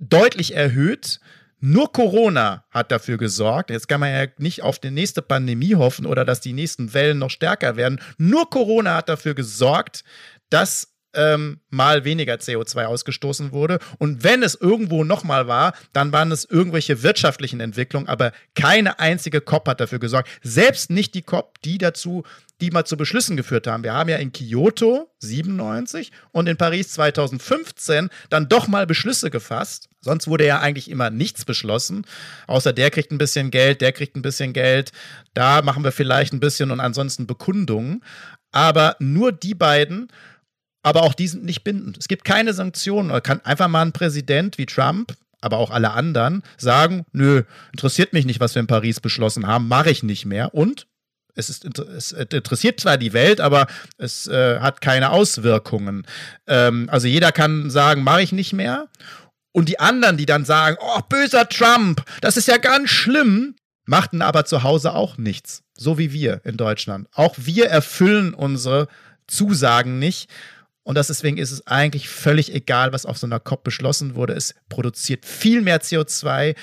[SPEAKER 1] deutlich erhöht. Nur Corona hat dafür gesorgt. Jetzt kann man ja nicht auf die nächste Pandemie hoffen oder dass die nächsten Wellen noch stärker werden. Nur Corona hat dafür gesorgt, dass ähm, mal weniger CO2 ausgestoßen wurde. Und wenn es irgendwo nochmal war, dann waren es irgendwelche wirtschaftlichen Entwicklungen, aber keine einzige COP hat dafür gesorgt. Selbst nicht die COP, die dazu, die mal zu Beschlüssen geführt haben. Wir haben ja in Kyoto 97 und in Paris 2015 dann doch mal Beschlüsse gefasst. Sonst wurde ja eigentlich immer nichts beschlossen, außer der kriegt ein bisschen Geld, der kriegt ein bisschen Geld. Da machen wir vielleicht ein bisschen und ansonsten Bekundungen. Aber nur die beiden aber auch die sind nicht bindend. Es gibt keine Sanktionen. Oder kann einfach mal ein Präsident wie Trump, aber auch alle anderen sagen, nö, interessiert mich nicht, was wir in Paris beschlossen haben, mache ich nicht mehr. Und es, ist, es interessiert zwar die Welt, aber es äh, hat keine Auswirkungen. Ähm, also jeder kann sagen, mache ich nicht mehr. Und die anderen, die dann sagen, oh, böser Trump, das ist ja ganz schlimm, machten aber zu Hause auch nichts. So wie wir in Deutschland. Auch wir erfüllen unsere Zusagen nicht. Und deswegen ist es eigentlich völlig egal, was auf so einer COP beschlossen wurde. Es produziert viel mehr CO2.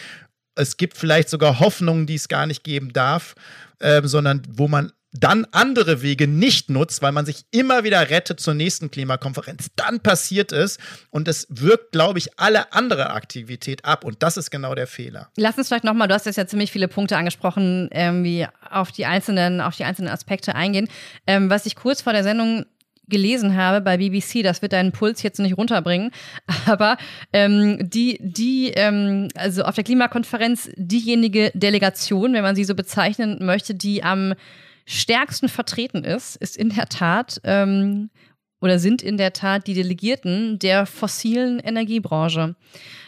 [SPEAKER 1] Es gibt vielleicht sogar Hoffnungen, die es gar nicht geben darf, äh, sondern wo man dann andere Wege nicht nutzt, weil man sich immer wieder rettet zur nächsten Klimakonferenz. Dann passiert es und es wirkt, glaube ich, alle andere Aktivität ab und das ist genau der Fehler.
[SPEAKER 2] Lass uns vielleicht nochmal, du hast jetzt ja ziemlich viele Punkte angesprochen, irgendwie auf die einzelnen, auf die einzelnen Aspekte eingehen. Ähm, was ich kurz vor der Sendung gelesen habe bei BBC, das wird deinen Puls jetzt nicht runterbringen, aber ähm, die, die, ähm, also auf der Klimakonferenz diejenige Delegation, wenn man sie so bezeichnen möchte, die am stärksten vertreten ist, ist in der Tat ähm, oder sind in der Tat die Delegierten der fossilen Energiebranche.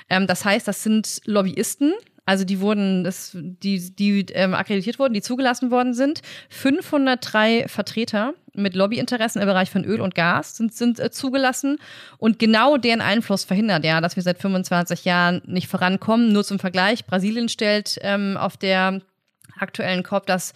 [SPEAKER 2] Ähm, das heißt, das sind Lobbyisten, also die wurden, das, die, die ähm, akkreditiert wurden, die zugelassen worden sind. 503 Vertreter mit Lobbyinteressen im Bereich von Öl und Gas sind, sind äh, zugelassen. Und genau deren Einfluss verhindert ja, dass wir seit 25 Jahren nicht vorankommen. Nur zum Vergleich, Brasilien stellt ähm, auf der aktuellen COP das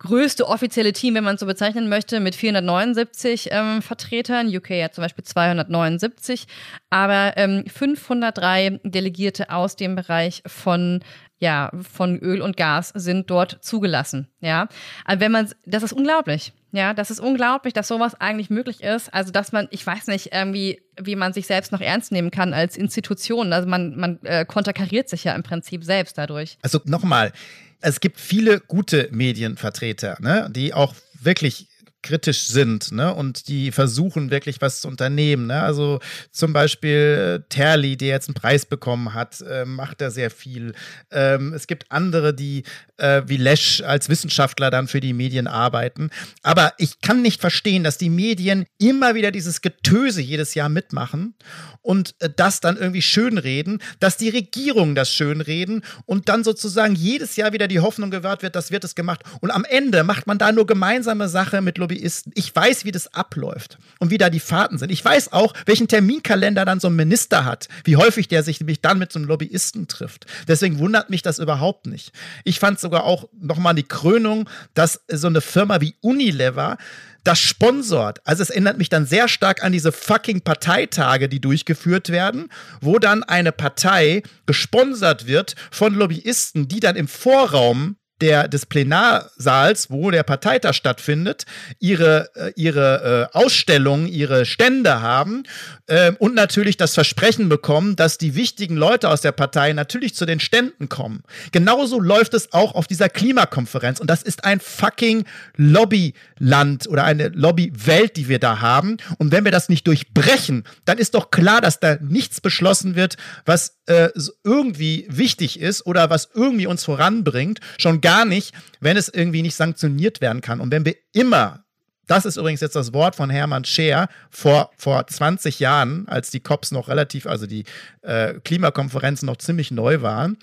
[SPEAKER 2] größte offizielle Team, wenn man es so bezeichnen möchte, mit 479 ähm, Vertretern. UK hat zum Beispiel 279, aber ähm, 503 Delegierte aus dem Bereich von ja, von Öl und Gas sind dort zugelassen. Ja, wenn man, das ist unglaublich. Ja, das ist unglaublich, dass sowas eigentlich möglich ist. Also, dass man, ich weiß nicht, irgendwie, wie man sich selbst noch ernst nehmen kann als Institution. Also, man, man äh, konterkariert sich ja im Prinzip selbst dadurch.
[SPEAKER 1] Also, nochmal, es gibt viele gute Medienvertreter, ne, die auch wirklich kritisch sind ne? und die versuchen wirklich was zu unternehmen. Ne? Also zum Beispiel äh, Terli, der jetzt einen Preis bekommen hat, äh, macht da sehr viel. Ähm, es gibt andere, die äh, wie Lesch als Wissenschaftler dann für die Medien arbeiten. Aber ich kann nicht verstehen, dass die Medien immer wieder dieses Getöse jedes Jahr mitmachen und äh, das dann irgendwie schönreden, dass die Regierungen das schönreden und dann sozusagen jedes Jahr wieder die Hoffnung gewahrt wird, das wird es gemacht. Und am Ende macht man da nur gemeinsame Sache mit Lobbyisten. Ich weiß, wie das abläuft und wie da die Fahrten sind. Ich weiß auch, welchen Terminkalender dann so ein Minister hat, wie häufig der sich nämlich dann mit so einem Lobbyisten trifft. Deswegen wundert mich das überhaupt nicht. Ich fand sogar auch nochmal die Krönung, dass so eine Firma wie Unilever das sponsort. Also es erinnert mich dann sehr stark an diese fucking Parteitage, die durchgeführt werden, wo dann eine Partei gesponsert wird von Lobbyisten, die dann im Vorraum der, des Plenarsaals, wo der Parteitag stattfindet, ihre, äh, ihre äh, Ausstellungen, ihre Stände haben äh, und natürlich das Versprechen bekommen, dass die wichtigen Leute aus der Partei natürlich zu den Ständen kommen. Genauso läuft es auch auf dieser Klimakonferenz und das ist ein fucking Lobbyland oder eine Lobbywelt, die wir da haben. Und wenn wir das nicht durchbrechen, dann ist doch klar, dass da nichts beschlossen wird, was äh, irgendwie wichtig ist oder was irgendwie uns voranbringt. Schon gar nicht, wenn es irgendwie nicht sanktioniert werden kann. Und wenn wir immer das ist übrigens jetzt das Wort von Hermann Scheer vor, vor 20 Jahren, als die COPs noch relativ, also die äh, Klimakonferenzen noch ziemlich neu waren.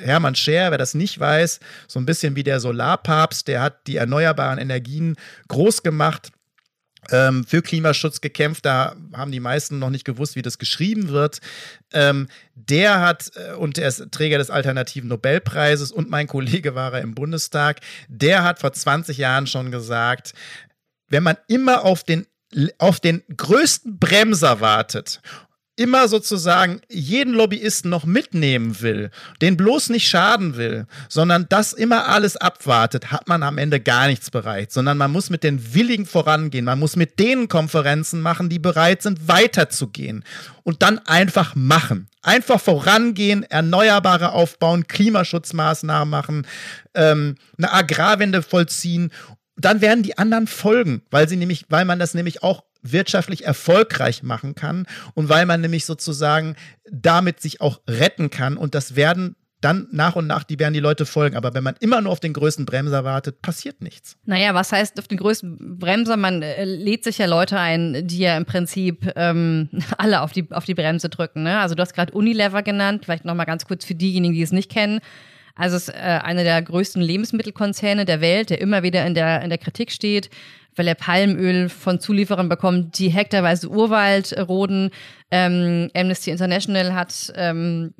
[SPEAKER 1] Hermann Scheer, wer das nicht weiß, so ein bisschen wie der Solarpapst, der hat die erneuerbaren Energien groß gemacht ähm, für Klimaschutz gekämpft. Da haben die meisten noch nicht gewusst, wie das geschrieben wird. Ähm, der hat, äh, und er ist Träger des alternativen Nobelpreises und mein Kollege war er im Bundestag, der hat vor 20 Jahren schon gesagt, wenn man immer auf den auf den größten Bremser wartet immer sozusagen jeden Lobbyisten noch mitnehmen will, den bloß nicht schaden will, sondern das immer alles abwartet, hat man am Ende gar nichts bereit, sondern man muss mit den Willigen vorangehen, man muss mit denen Konferenzen machen, die bereit sind, weiterzugehen und dann einfach machen. Einfach vorangehen, Erneuerbare aufbauen, Klimaschutzmaßnahmen machen, ähm, eine Agrarwende vollziehen dann werden die anderen folgen, weil sie nämlich, weil man das nämlich auch wirtschaftlich erfolgreich machen kann und weil man nämlich sozusagen damit sich auch retten kann und das werden dann nach und nach, die werden die Leute folgen. Aber wenn man immer nur auf den größten Bremser wartet, passiert nichts.
[SPEAKER 2] Naja, was heißt auf den größten Bremser? Man äh, lädt sich ja Leute ein, die ja im Prinzip ähm, alle auf die, auf die Bremse drücken. Ne? Also du hast gerade Unilever genannt, vielleicht nochmal ganz kurz für diejenigen, die es nicht kennen. Also es ist äh, einer der größten Lebensmittelkonzerne der Welt, der immer wieder in der, in der Kritik steht, weil er Palmöl von Zulieferern bekommt, die hektarweise Urwald roden. Ähm, Amnesty International hat, ähm,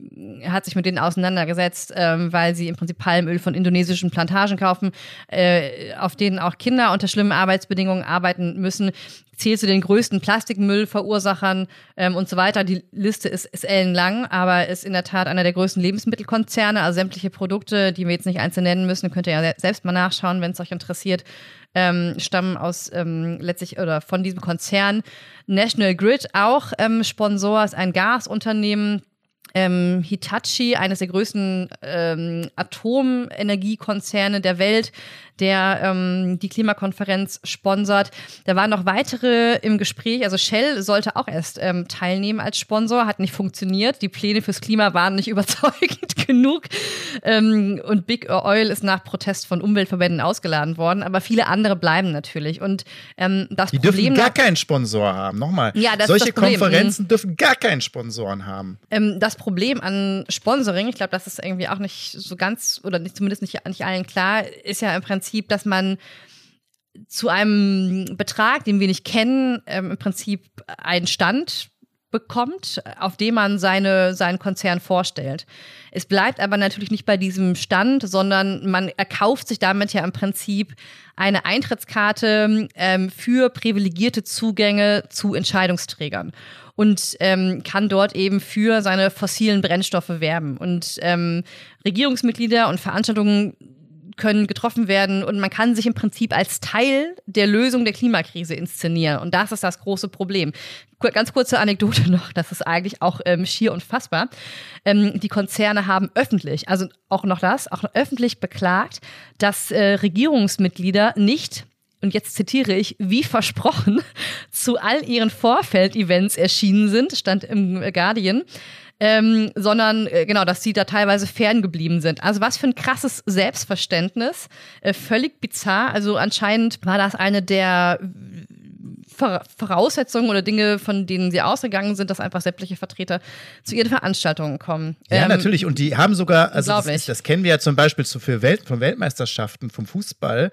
[SPEAKER 2] hat sich mit denen auseinandergesetzt, ähm, weil sie im Prinzip Palmöl von indonesischen Plantagen kaufen, äh, auf denen auch Kinder unter schlimmen Arbeitsbedingungen arbeiten müssen zählt zu den größten Plastikmüllverursachern ähm, und so weiter. Die Liste ist, ist ellenlang, aber ist in der Tat einer der größten Lebensmittelkonzerne. Also sämtliche Produkte, die wir jetzt nicht einzeln nennen müssen, könnt ihr ja selbst mal nachschauen, wenn es euch interessiert, ähm, stammen aus ähm, letztlich oder von diesem Konzern. National Grid auch ähm, Sponsor, ist ein Gasunternehmen. Ähm, Hitachi, eines der größten ähm, Atomenergiekonzerne der Welt, der ähm, die Klimakonferenz sponsert. Da waren noch weitere im Gespräch. Also Shell sollte auch erst ähm, teilnehmen als Sponsor, hat nicht funktioniert. Die Pläne fürs Klima waren nicht überzeugend genug. Ähm, und Big Oil ist nach Protest von Umweltverbänden ausgeladen worden. Aber viele andere bleiben natürlich. Und ähm, das
[SPEAKER 1] die
[SPEAKER 2] Problem
[SPEAKER 1] dürfen gar keinen Sponsor haben. Nochmal.
[SPEAKER 2] Ja, das
[SPEAKER 1] Solche
[SPEAKER 2] ist das Problem.
[SPEAKER 1] Konferenzen dürfen gar keinen Sponsoren haben.
[SPEAKER 2] Ähm, das Problem an Sponsoring, ich glaube, das ist irgendwie auch nicht so ganz, oder nicht, zumindest nicht, nicht allen klar, ist ja im Prinzip, dass man zu einem Betrag, den wir nicht kennen, ähm, im Prinzip einen Stand bekommt, auf dem man seine, seinen Konzern vorstellt. Es bleibt aber natürlich nicht bei diesem Stand, sondern man erkauft sich damit ja im Prinzip eine Eintrittskarte ähm, für privilegierte Zugänge zu Entscheidungsträgern und ähm, kann dort eben für seine fossilen Brennstoffe werben. Und ähm, Regierungsmitglieder und Veranstaltungen können getroffen werden und man kann sich im Prinzip als Teil der Lösung der Klimakrise inszenieren. Und das ist das große Problem. Ganz kurze Anekdote noch, das ist eigentlich auch ähm, schier unfassbar. Ähm, die Konzerne haben öffentlich, also auch noch das, auch öffentlich beklagt, dass äh, Regierungsmitglieder nicht und jetzt zitiere ich, wie versprochen, zu all ihren Vorfeld-Events erschienen sind, stand im Guardian. Ähm, sondern äh, genau, dass sie da teilweise ferngeblieben sind. Also was für ein krasses Selbstverständnis, äh, völlig bizarr. Also anscheinend war das eine der Voraussetzungen oder Dinge, von denen sie ausgegangen sind, dass einfach sämtliche Vertreter zu ihren Veranstaltungen kommen.
[SPEAKER 1] Ja,
[SPEAKER 2] Ähm,
[SPEAKER 1] natürlich. Und die haben sogar, also das, ist, das kennen wir ja zum Beispiel zu für Welt, von Weltmeisterschaften vom Fußball,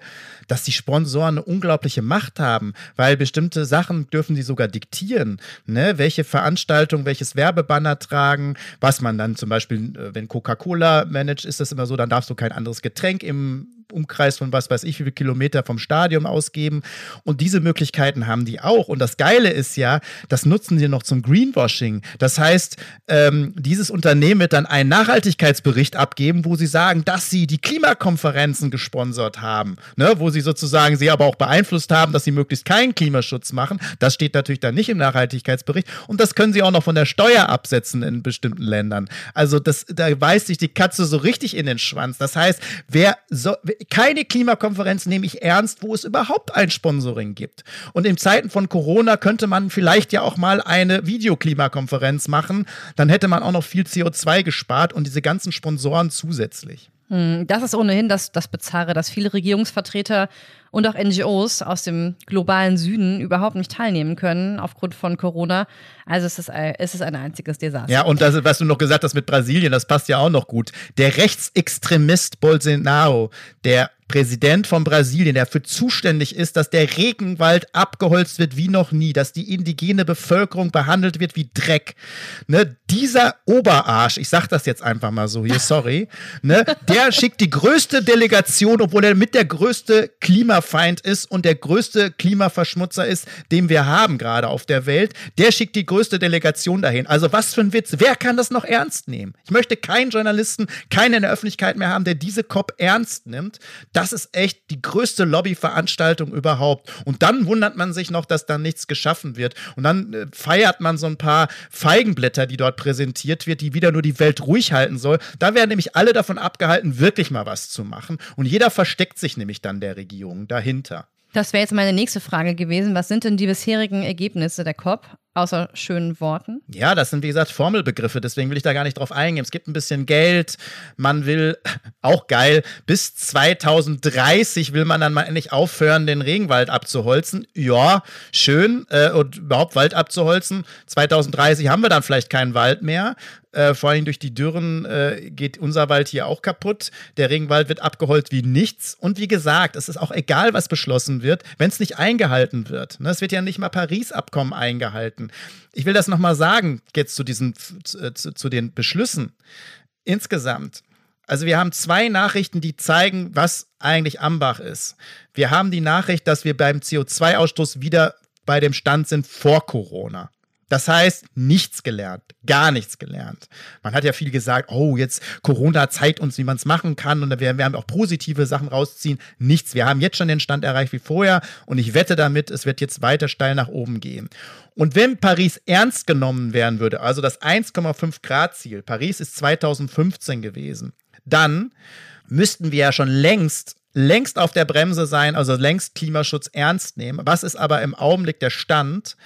[SPEAKER 1] dass die Sponsoren eine unglaubliche Macht haben, weil bestimmte Sachen dürfen die sogar diktieren. Ne? Welche Veranstaltung, welches Werbebanner tragen, was man dann zum Beispiel, äh, wenn Coca-Cola managt, ist das immer so, dann darfst du kein anderes Getränk im Umkreis von was weiß ich, wie viele Kilometer vom Stadion ausgeben. Und diese Möglichkeiten haben die auch. Und das Geile ist ja, das nutzen sie noch zum Greenwashing. Das heißt, ähm, dieses Unternehmen wird dann einen Nachhaltigkeitsbericht abgeben, wo sie sagen, dass sie die Klimakonferenzen gesponsert haben, ne? wo sie sozusagen sie aber auch beeinflusst haben, dass sie möglichst keinen Klimaschutz machen. Das steht natürlich dann nicht im Nachhaltigkeitsbericht. Und das können sie auch noch von der Steuer absetzen in bestimmten Ländern. Also das, da beißt sich die Katze so richtig in den Schwanz. Das heißt, wer so, keine Klimakonferenz nehme ich ernst, wo es überhaupt ein Sponsoring gibt. Und in Zeiten von Corona könnte man vielleicht ja auch mal eine Videoklimakonferenz machen. Dann hätte man auch noch viel CO2 gespart und diese ganzen Sponsoren zusätzlich.
[SPEAKER 2] Das ist ohnehin das, das Bizarre, dass viele Regierungsvertreter und auch NGOs aus dem globalen Süden überhaupt nicht teilnehmen können aufgrund von Corona. Also es ist, es ist ein einziges Desaster.
[SPEAKER 1] Ja, und das, was du noch gesagt hast mit Brasilien, das passt ja auch noch gut. Der Rechtsextremist Bolsonaro, der Präsident von Brasilien, der dafür zuständig ist, dass der Regenwald abgeholzt wird wie noch nie, dass die indigene Bevölkerung behandelt wird wie Dreck. Ne, dieser Oberarsch, ich sag das jetzt einfach mal so hier, sorry, ne, der schickt die größte Delegation, obwohl er mit der größte Klimafeind ist und der größte Klimaverschmutzer ist, den wir haben gerade auf der Welt, der schickt die größte Delegation dahin. Also was für ein Witz. Wer kann das noch ernst nehmen? Ich möchte keinen Journalisten, keinen in der Öffentlichkeit mehr haben, der diese COP ernst nimmt. Das ist echt die größte Lobbyveranstaltung überhaupt. Und dann wundert man sich noch, dass da nichts geschaffen wird. Und dann äh, feiert man so ein paar Feigenblätter, die dort präsentiert wird, die wieder nur die Welt ruhig halten soll. Da werden nämlich alle davon abgehalten, wirklich mal was zu machen. Und jeder versteckt sich nämlich dann der Regierung dahinter.
[SPEAKER 2] Das wäre jetzt meine nächste Frage gewesen. Was sind denn die bisherigen Ergebnisse der COP, außer schönen Worten?
[SPEAKER 1] Ja, das sind wie gesagt Formelbegriffe, deswegen will ich da gar nicht drauf eingehen. Es gibt ein bisschen Geld, man will, auch geil, bis 2030 will man dann mal endlich aufhören, den Regenwald abzuholzen. Ja, schön, äh, und überhaupt Wald abzuholzen. 2030 haben wir dann vielleicht keinen Wald mehr. Äh, vor allem durch die Dürren äh, geht unser Wald hier auch kaputt. Der Regenwald wird abgeholzt wie nichts. Und wie gesagt, es ist auch egal, was beschlossen wird, wenn es nicht eingehalten wird. Ne, es wird ja nicht mal Paris-Abkommen eingehalten. Ich will das nochmal sagen, jetzt zu diesen, zu, zu, zu den Beschlüssen. Insgesamt. Also wir haben zwei Nachrichten, die zeigen, was eigentlich Ambach ist. Wir haben die Nachricht, dass wir beim CO2-Ausstoß wieder bei dem Stand sind vor Corona. Das heißt, nichts gelernt, gar nichts gelernt. Man hat ja viel gesagt, oh, jetzt Corona zeigt uns, wie man es machen kann und wir werden auch positive Sachen rausziehen. Nichts. Wir haben jetzt schon den Stand erreicht wie vorher und ich wette damit, es wird jetzt weiter steil nach oben gehen. Und wenn Paris ernst genommen werden würde, also das 1,5 Grad Ziel, Paris ist 2015 gewesen, dann müssten wir ja schon längst längst auf der Bremse sein, also längst Klimaschutz ernst nehmen. Was ist aber im Augenblick der Stand?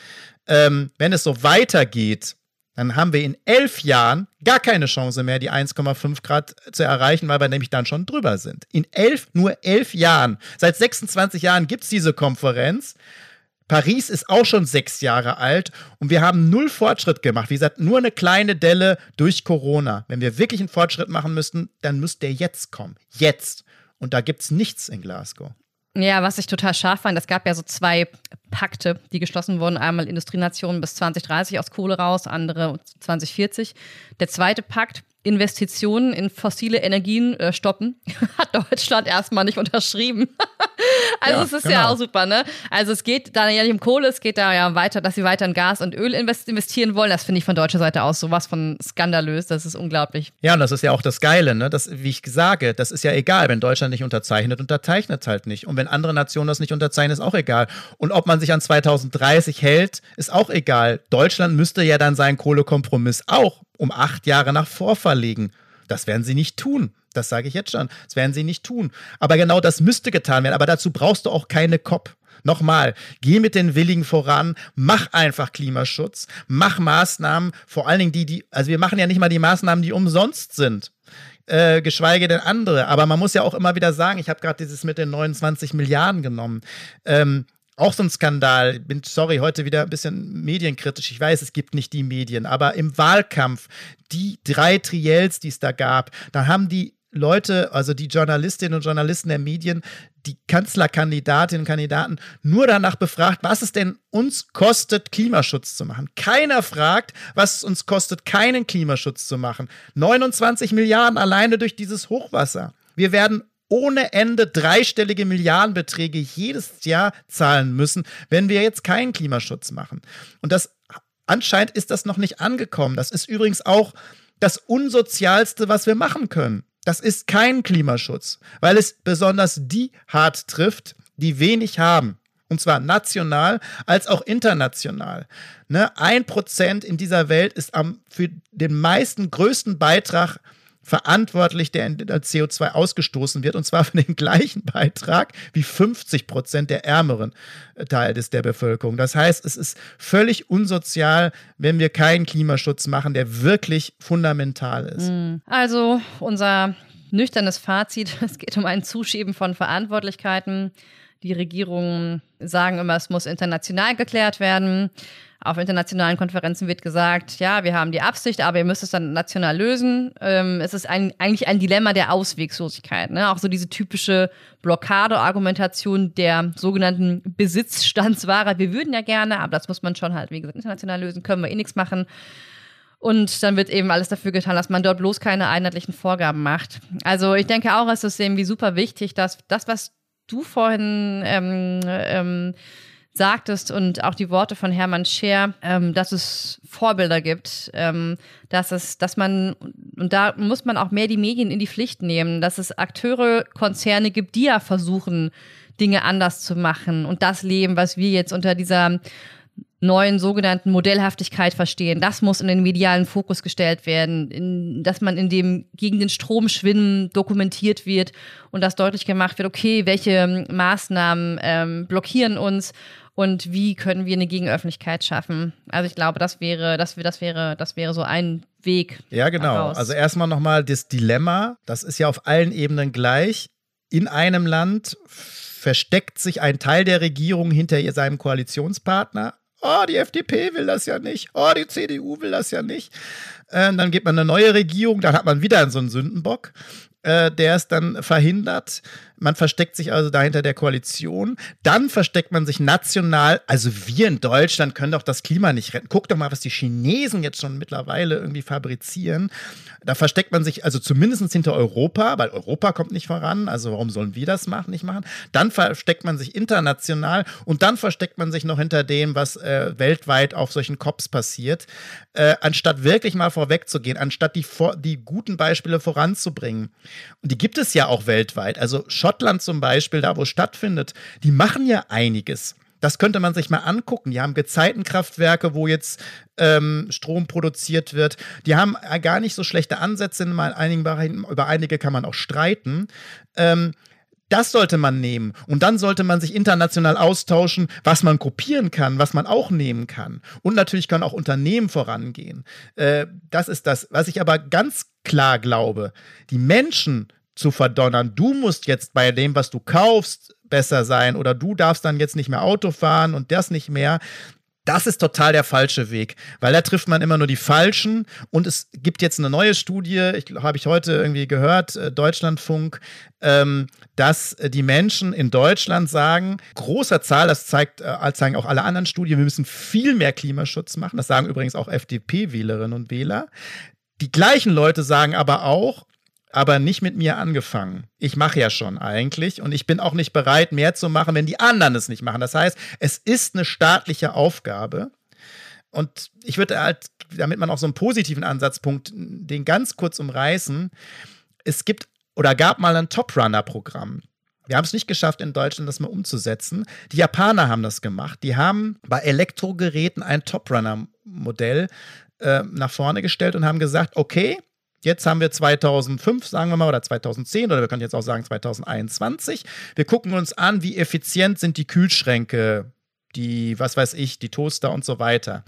[SPEAKER 1] Ähm, wenn es so weitergeht, dann haben wir in elf Jahren gar keine Chance mehr, die 1,5 Grad zu erreichen, weil wir nämlich dann schon drüber sind. In elf, nur elf Jahren. Seit 26 Jahren gibt es diese Konferenz. Paris ist auch schon sechs Jahre alt und wir haben null Fortschritt gemacht. Wie gesagt, nur eine kleine Delle durch Corona. Wenn wir wirklich einen Fortschritt machen müssten, dann müsste der jetzt kommen. Jetzt. Und da gibt es nichts in Glasgow.
[SPEAKER 2] Ja, was ich total scharf fand, es gab ja so zwei Pakte, die geschlossen wurden. Einmal Industrienationen bis 2030 aus Kohle raus, andere 2040. Der zweite Pakt Investitionen in fossile Energien äh, stoppen, hat Deutschland erstmal nicht unterschrieben. also ja, es ist genau. ja auch super, ne? Also es geht da ja nicht um Kohle, es geht da ja weiter, dass sie weiter in Gas und Öl investieren wollen. Das finde ich von deutscher Seite aus sowas von skandalös, das ist unglaublich.
[SPEAKER 1] Ja, und das ist ja auch das Geile, ne? Das, wie ich sage, das ist ja egal, wenn Deutschland nicht unterzeichnet, unterzeichnet es halt nicht. Und wenn andere Nationen das nicht unterzeichnen, ist auch egal. Und ob man sich an 2030 hält, ist auch egal. Deutschland müsste ja dann seinen Kohlekompromiss auch um acht Jahre nach vor verlegen. Das werden sie nicht tun. Das sage ich jetzt schon. Das werden sie nicht tun. Aber genau das müsste getan werden. Aber dazu brauchst du auch keine COP. Nochmal, geh mit den Willigen voran, mach einfach Klimaschutz, mach Maßnahmen, vor allen Dingen die, die, also wir machen ja nicht mal die Maßnahmen, die umsonst sind. Äh, geschweige denn andere. Aber man muss ja auch immer wieder sagen, ich habe gerade dieses mit den 29 Milliarden genommen. Ähm, auch so ein Skandal. Bin sorry, heute wieder ein bisschen medienkritisch. Ich weiß, es gibt nicht die Medien, aber im Wahlkampf, die drei Triels, die es da gab, da haben die Leute, also die Journalistinnen und Journalisten der Medien, die Kanzlerkandidatinnen und Kandidaten nur danach befragt, was es denn uns kostet, Klimaschutz zu machen. Keiner fragt, was es uns kostet, keinen Klimaschutz zu machen. 29 Milliarden alleine durch dieses Hochwasser. Wir werden ohne Ende dreistellige Milliardenbeträge jedes Jahr zahlen müssen, wenn wir jetzt keinen Klimaschutz machen. Und das anscheinend ist das noch nicht angekommen. Das ist übrigens auch das unsozialste, was wir machen können. Das ist kein Klimaschutz, weil es besonders die hart trifft, die wenig haben. Und zwar national als auch international. Ne? Ein Prozent in dieser Welt ist am, für den meisten größten Beitrag verantwortlich, der in der CO2 ausgestoßen wird, und zwar für den gleichen Beitrag wie 50 Prozent der ärmeren äh, Teil des der Bevölkerung. Das heißt, es ist völlig unsozial, wenn wir keinen Klimaschutz machen, der wirklich fundamental ist.
[SPEAKER 2] Hm. Also unser nüchternes Fazit, es geht um ein Zuschieben von Verantwortlichkeiten. Die Regierungen sagen immer, es muss international geklärt werden. Auf internationalen Konferenzen wird gesagt, ja, wir haben die Absicht, aber ihr müsst es dann national lösen. Ähm, es ist ein, eigentlich ein Dilemma der Auswegslosigkeit. Ne? Auch so diese typische Blockade-Argumentation der sogenannten Besitzstandswahrer. Wir würden ja gerne, aber das muss man schon halt, wie gesagt, international lösen, können wir eh nichts machen. Und dann wird eben alles dafür getan, dass man dort bloß keine einheitlichen Vorgaben macht. Also ich denke auch, es ist irgendwie super wichtig, dass das, was du vorhin ähm, ähm, sagtest und auch die Worte von Hermann Scher, ähm, dass es Vorbilder gibt, ähm, dass es, dass man, und da muss man auch mehr die Medien in die Pflicht nehmen, dass es Akteure, Konzerne gibt, die ja versuchen, Dinge anders zu machen und das Leben, was wir jetzt unter dieser neuen sogenannten Modellhaftigkeit verstehen. Das muss in den medialen Fokus gestellt werden, in, dass man in dem gegen den Strom schwimmen dokumentiert wird und dass deutlich gemacht wird, okay, welche Maßnahmen ähm, blockieren uns und wie können wir eine Gegenöffentlichkeit schaffen. Also ich glaube, das wäre, das, das wäre, das wäre so ein Weg.
[SPEAKER 1] Ja, genau. Daraus. Also erstmal nochmal das Dilemma, das ist ja auf allen Ebenen gleich. In einem Land versteckt sich ein Teil der Regierung hinter seinem Koalitionspartner. Oh, die FDP will das ja nicht. Oh, die CDU will das ja nicht. Äh, dann geht man eine neue Regierung, dann hat man wieder so einen Sündenbock, äh, der es dann verhindert. Man versteckt sich also dahinter der Koalition. Dann versteckt man sich national. Also wir in Deutschland können doch das Klima nicht retten. Guck doch mal, was die Chinesen jetzt schon mittlerweile irgendwie fabrizieren. Da versteckt man sich also zumindest hinter Europa, weil Europa kommt nicht voran. Also warum sollen wir das machen, nicht machen? Dann versteckt man sich international und dann versteckt man sich noch hinter dem, was äh, weltweit auf solchen COPs passiert, äh, anstatt wirklich mal vorwegzugehen, anstatt die, die guten Beispiele voranzubringen. Und die gibt es ja auch weltweit. Also Schottland zum Beispiel, da wo es stattfindet, die machen ja einiges. Das könnte man sich mal angucken. Die haben Gezeitenkraftwerke, wo jetzt ähm, Strom produziert wird. Die haben gar nicht so schlechte Ansätze in einigen Bereichen. Über einige kann man auch streiten. Ähm, Das sollte man nehmen. Und dann sollte man sich international austauschen, was man kopieren kann, was man auch nehmen kann. Und natürlich können auch Unternehmen vorangehen. Äh, das ist das. Was ich aber ganz klar glaube, die Menschen zu verdonnern, du musst jetzt bei dem, was du kaufst, besser sein oder du darfst dann jetzt nicht mehr Auto fahren und das nicht mehr. Das ist total der falsche Weg, weil da trifft man immer nur die Falschen. Und es gibt jetzt eine neue Studie, ich habe ich heute irgendwie gehört, äh, Deutschlandfunk, ähm, dass äh, die Menschen in Deutschland sagen, großer Zahl, das zeigt, äh, zeigen auch alle anderen Studien, wir müssen viel mehr Klimaschutz machen. Das sagen übrigens auch FDP-Wählerinnen und Wähler. Die gleichen Leute sagen aber auch, aber nicht mit mir angefangen. Ich mache ja schon eigentlich und ich bin auch nicht bereit, mehr zu machen, wenn die anderen es nicht machen. Das heißt, es ist eine staatliche Aufgabe. Und ich würde halt, damit man auch so einen positiven Ansatzpunkt, den ganz kurz umreißen. Es gibt oder gab mal ein Top-Runner-Programm. Wir haben es nicht geschafft, in Deutschland das mal umzusetzen. Die Japaner haben das gemacht. Die haben bei Elektrogeräten ein Top-Runner-Modell äh, nach vorne gestellt und haben gesagt, okay, Jetzt haben wir 2005, sagen wir mal, oder 2010, oder wir können jetzt auch sagen 2021. Wir gucken uns an, wie effizient sind die Kühlschränke, die, was weiß ich, die Toaster und so weiter.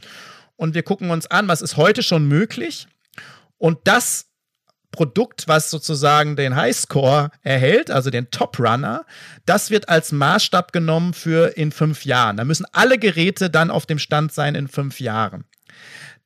[SPEAKER 1] Und wir gucken uns an, was ist heute schon möglich. Und das Produkt, was sozusagen den Highscore erhält, also den Top Runner, das wird als Maßstab genommen für in fünf Jahren. Da müssen alle Geräte dann auf dem Stand sein in fünf Jahren.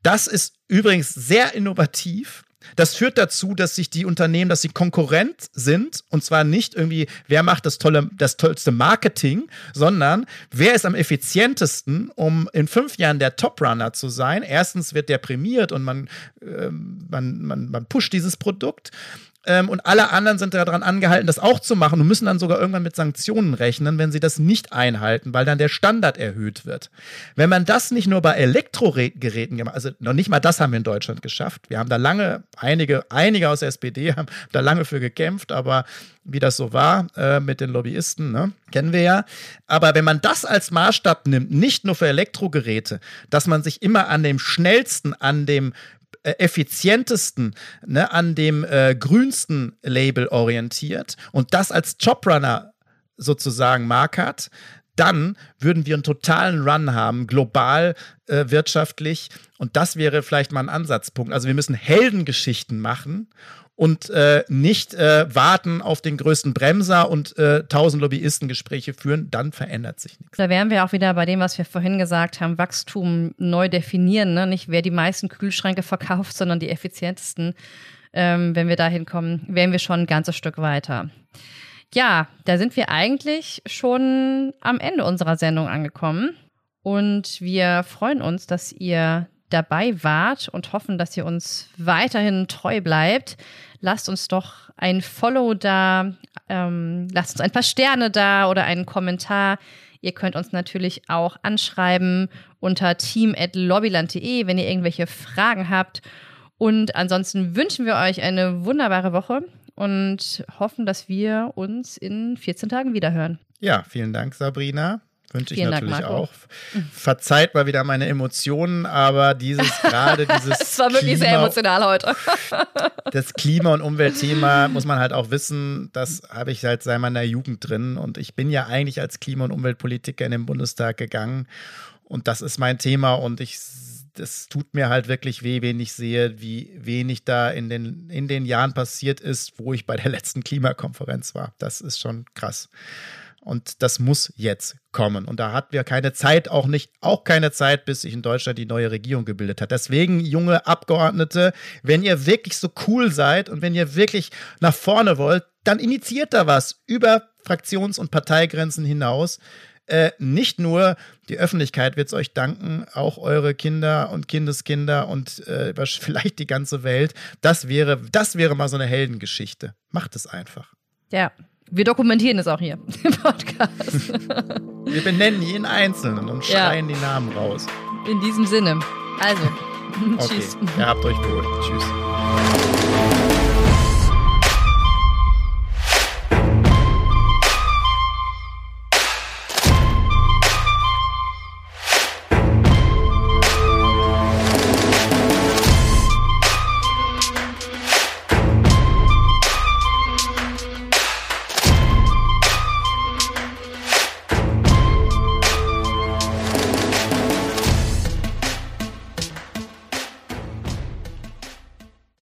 [SPEAKER 1] Das ist übrigens sehr innovativ das führt dazu, dass sich die Unternehmen, dass sie Konkurrent sind und zwar nicht irgendwie, wer macht das tolle, das tollste Marketing, sondern wer ist am effizientesten, um in fünf Jahren der Top-Runner zu sein. Erstens wird der prämiert und man, äh, man, man, man pusht dieses Produkt ähm, und alle anderen sind daran angehalten, das auch zu machen und müssen dann sogar irgendwann mit Sanktionen rechnen, wenn sie das nicht einhalten, weil dann der Standard erhöht wird. Wenn man das nicht nur bei Elektrogeräten gemacht, also noch nicht mal das haben wir in Deutschland geschafft. Wir haben da lange, einige, einige aus der SPD haben da lange für gekämpft, aber wie das so war äh, mit den Lobbyisten, ne? kennen wir ja. Aber wenn man das als Maßstab nimmt, nicht nur für Elektrogeräte, dass man sich immer an dem schnellsten, an dem effizientesten, ne, an dem äh, grünsten Label orientiert und das als Jobrunner sozusagen markert, dann würden wir einen totalen Run haben, global, äh, wirtschaftlich. Und das wäre vielleicht mal ein Ansatzpunkt. Also wir müssen Heldengeschichten machen und äh, nicht äh, warten auf den größten Bremser und äh, tausend Lobbyistengespräche führen, dann verändert sich nichts.
[SPEAKER 2] Da wären wir auch wieder bei dem, was wir vorhin gesagt haben, Wachstum neu definieren, ne? nicht wer die meisten Kühlschränke verkauft, sondern die effizientesten. Ähm, wenn wir dahin kommen, wären wir schon ein ganzes Stück weiter. Ja, da sind wir eigentlich schon am Ende unserer Sendung angekommen. Und wir freuen uns, dass ihr dabei wart und hoffen, dass ihr uns weiterhin treu bleibt. Lasst uns doch ein Follow da, ähm, lasst uns ein paar Sterne da oder einen Kommentar. Ihr könnt uns natürlich auch anschreiben unter team.lobbyland.de, wenn ihr irgendwelche Fragen habt. Und ansonsten wünschen wir euch eine wunderbare Woche und hoffen, dass wir uns in 14 Tagen wiederhören.
[SPEAKER 1] Ja, vielen Dank, Sabrina. Wünsche ich natürlich Dank, auch. Verzeiht mal wieder meine Emotionen, aber dieses gerade dieses.
[SPEAKER 2] Es war wirklich Klima, sehr emotional heute.
[SPEAKER 1] das Klima- und Umweltthema muss man halt auch wissen, das habe ich halt seit meiner Jugend drin. Und ich bin ja eigentlich als Klima- und Umweltpolitiker in den Bundestag gegangen. Und das ist mein Thema und ich das tut mir halt wirklich weh, wenn ich sehe, wie wenig da in den, in den Jahren passiert ist, wo ich bei der letzten Klimakonferenz war. Das ist schon krass. Und das muss jetzt kommen. Und da hatten wir keine Zeit, auch nicht, auch keine Zeit, bis sich in Deutschland die neue Regierung gebildet hat. Deswegen, junge Abgeordnete, wenn ihr wirklich so cool seid und wenn ihr wirklich nach vorne wollt, dann initiiert da was über Fraktions- und Parteigrenzen hinaus. Äh, nicht nur die Öffentlichkeit wird es euch danken, auch eure Kinder und Kindeskinder und äh, vielleicht die ganze Welt. Das wäre, das wäre mal so eine Heldengeschichte. Macht es einfach.
[SPEAKER 2] Ja, wir dokumentieren es auch hier im Podcast.
[SPEAKER 1] Wir benennen jeden Einzelnen und schreien ja. die Namen raus.
[SPEAKER 2] In diesem Sinne. Also,
[SPEAKER 1] okay. tschüss. Ihr habt euch wohl. Tschüss.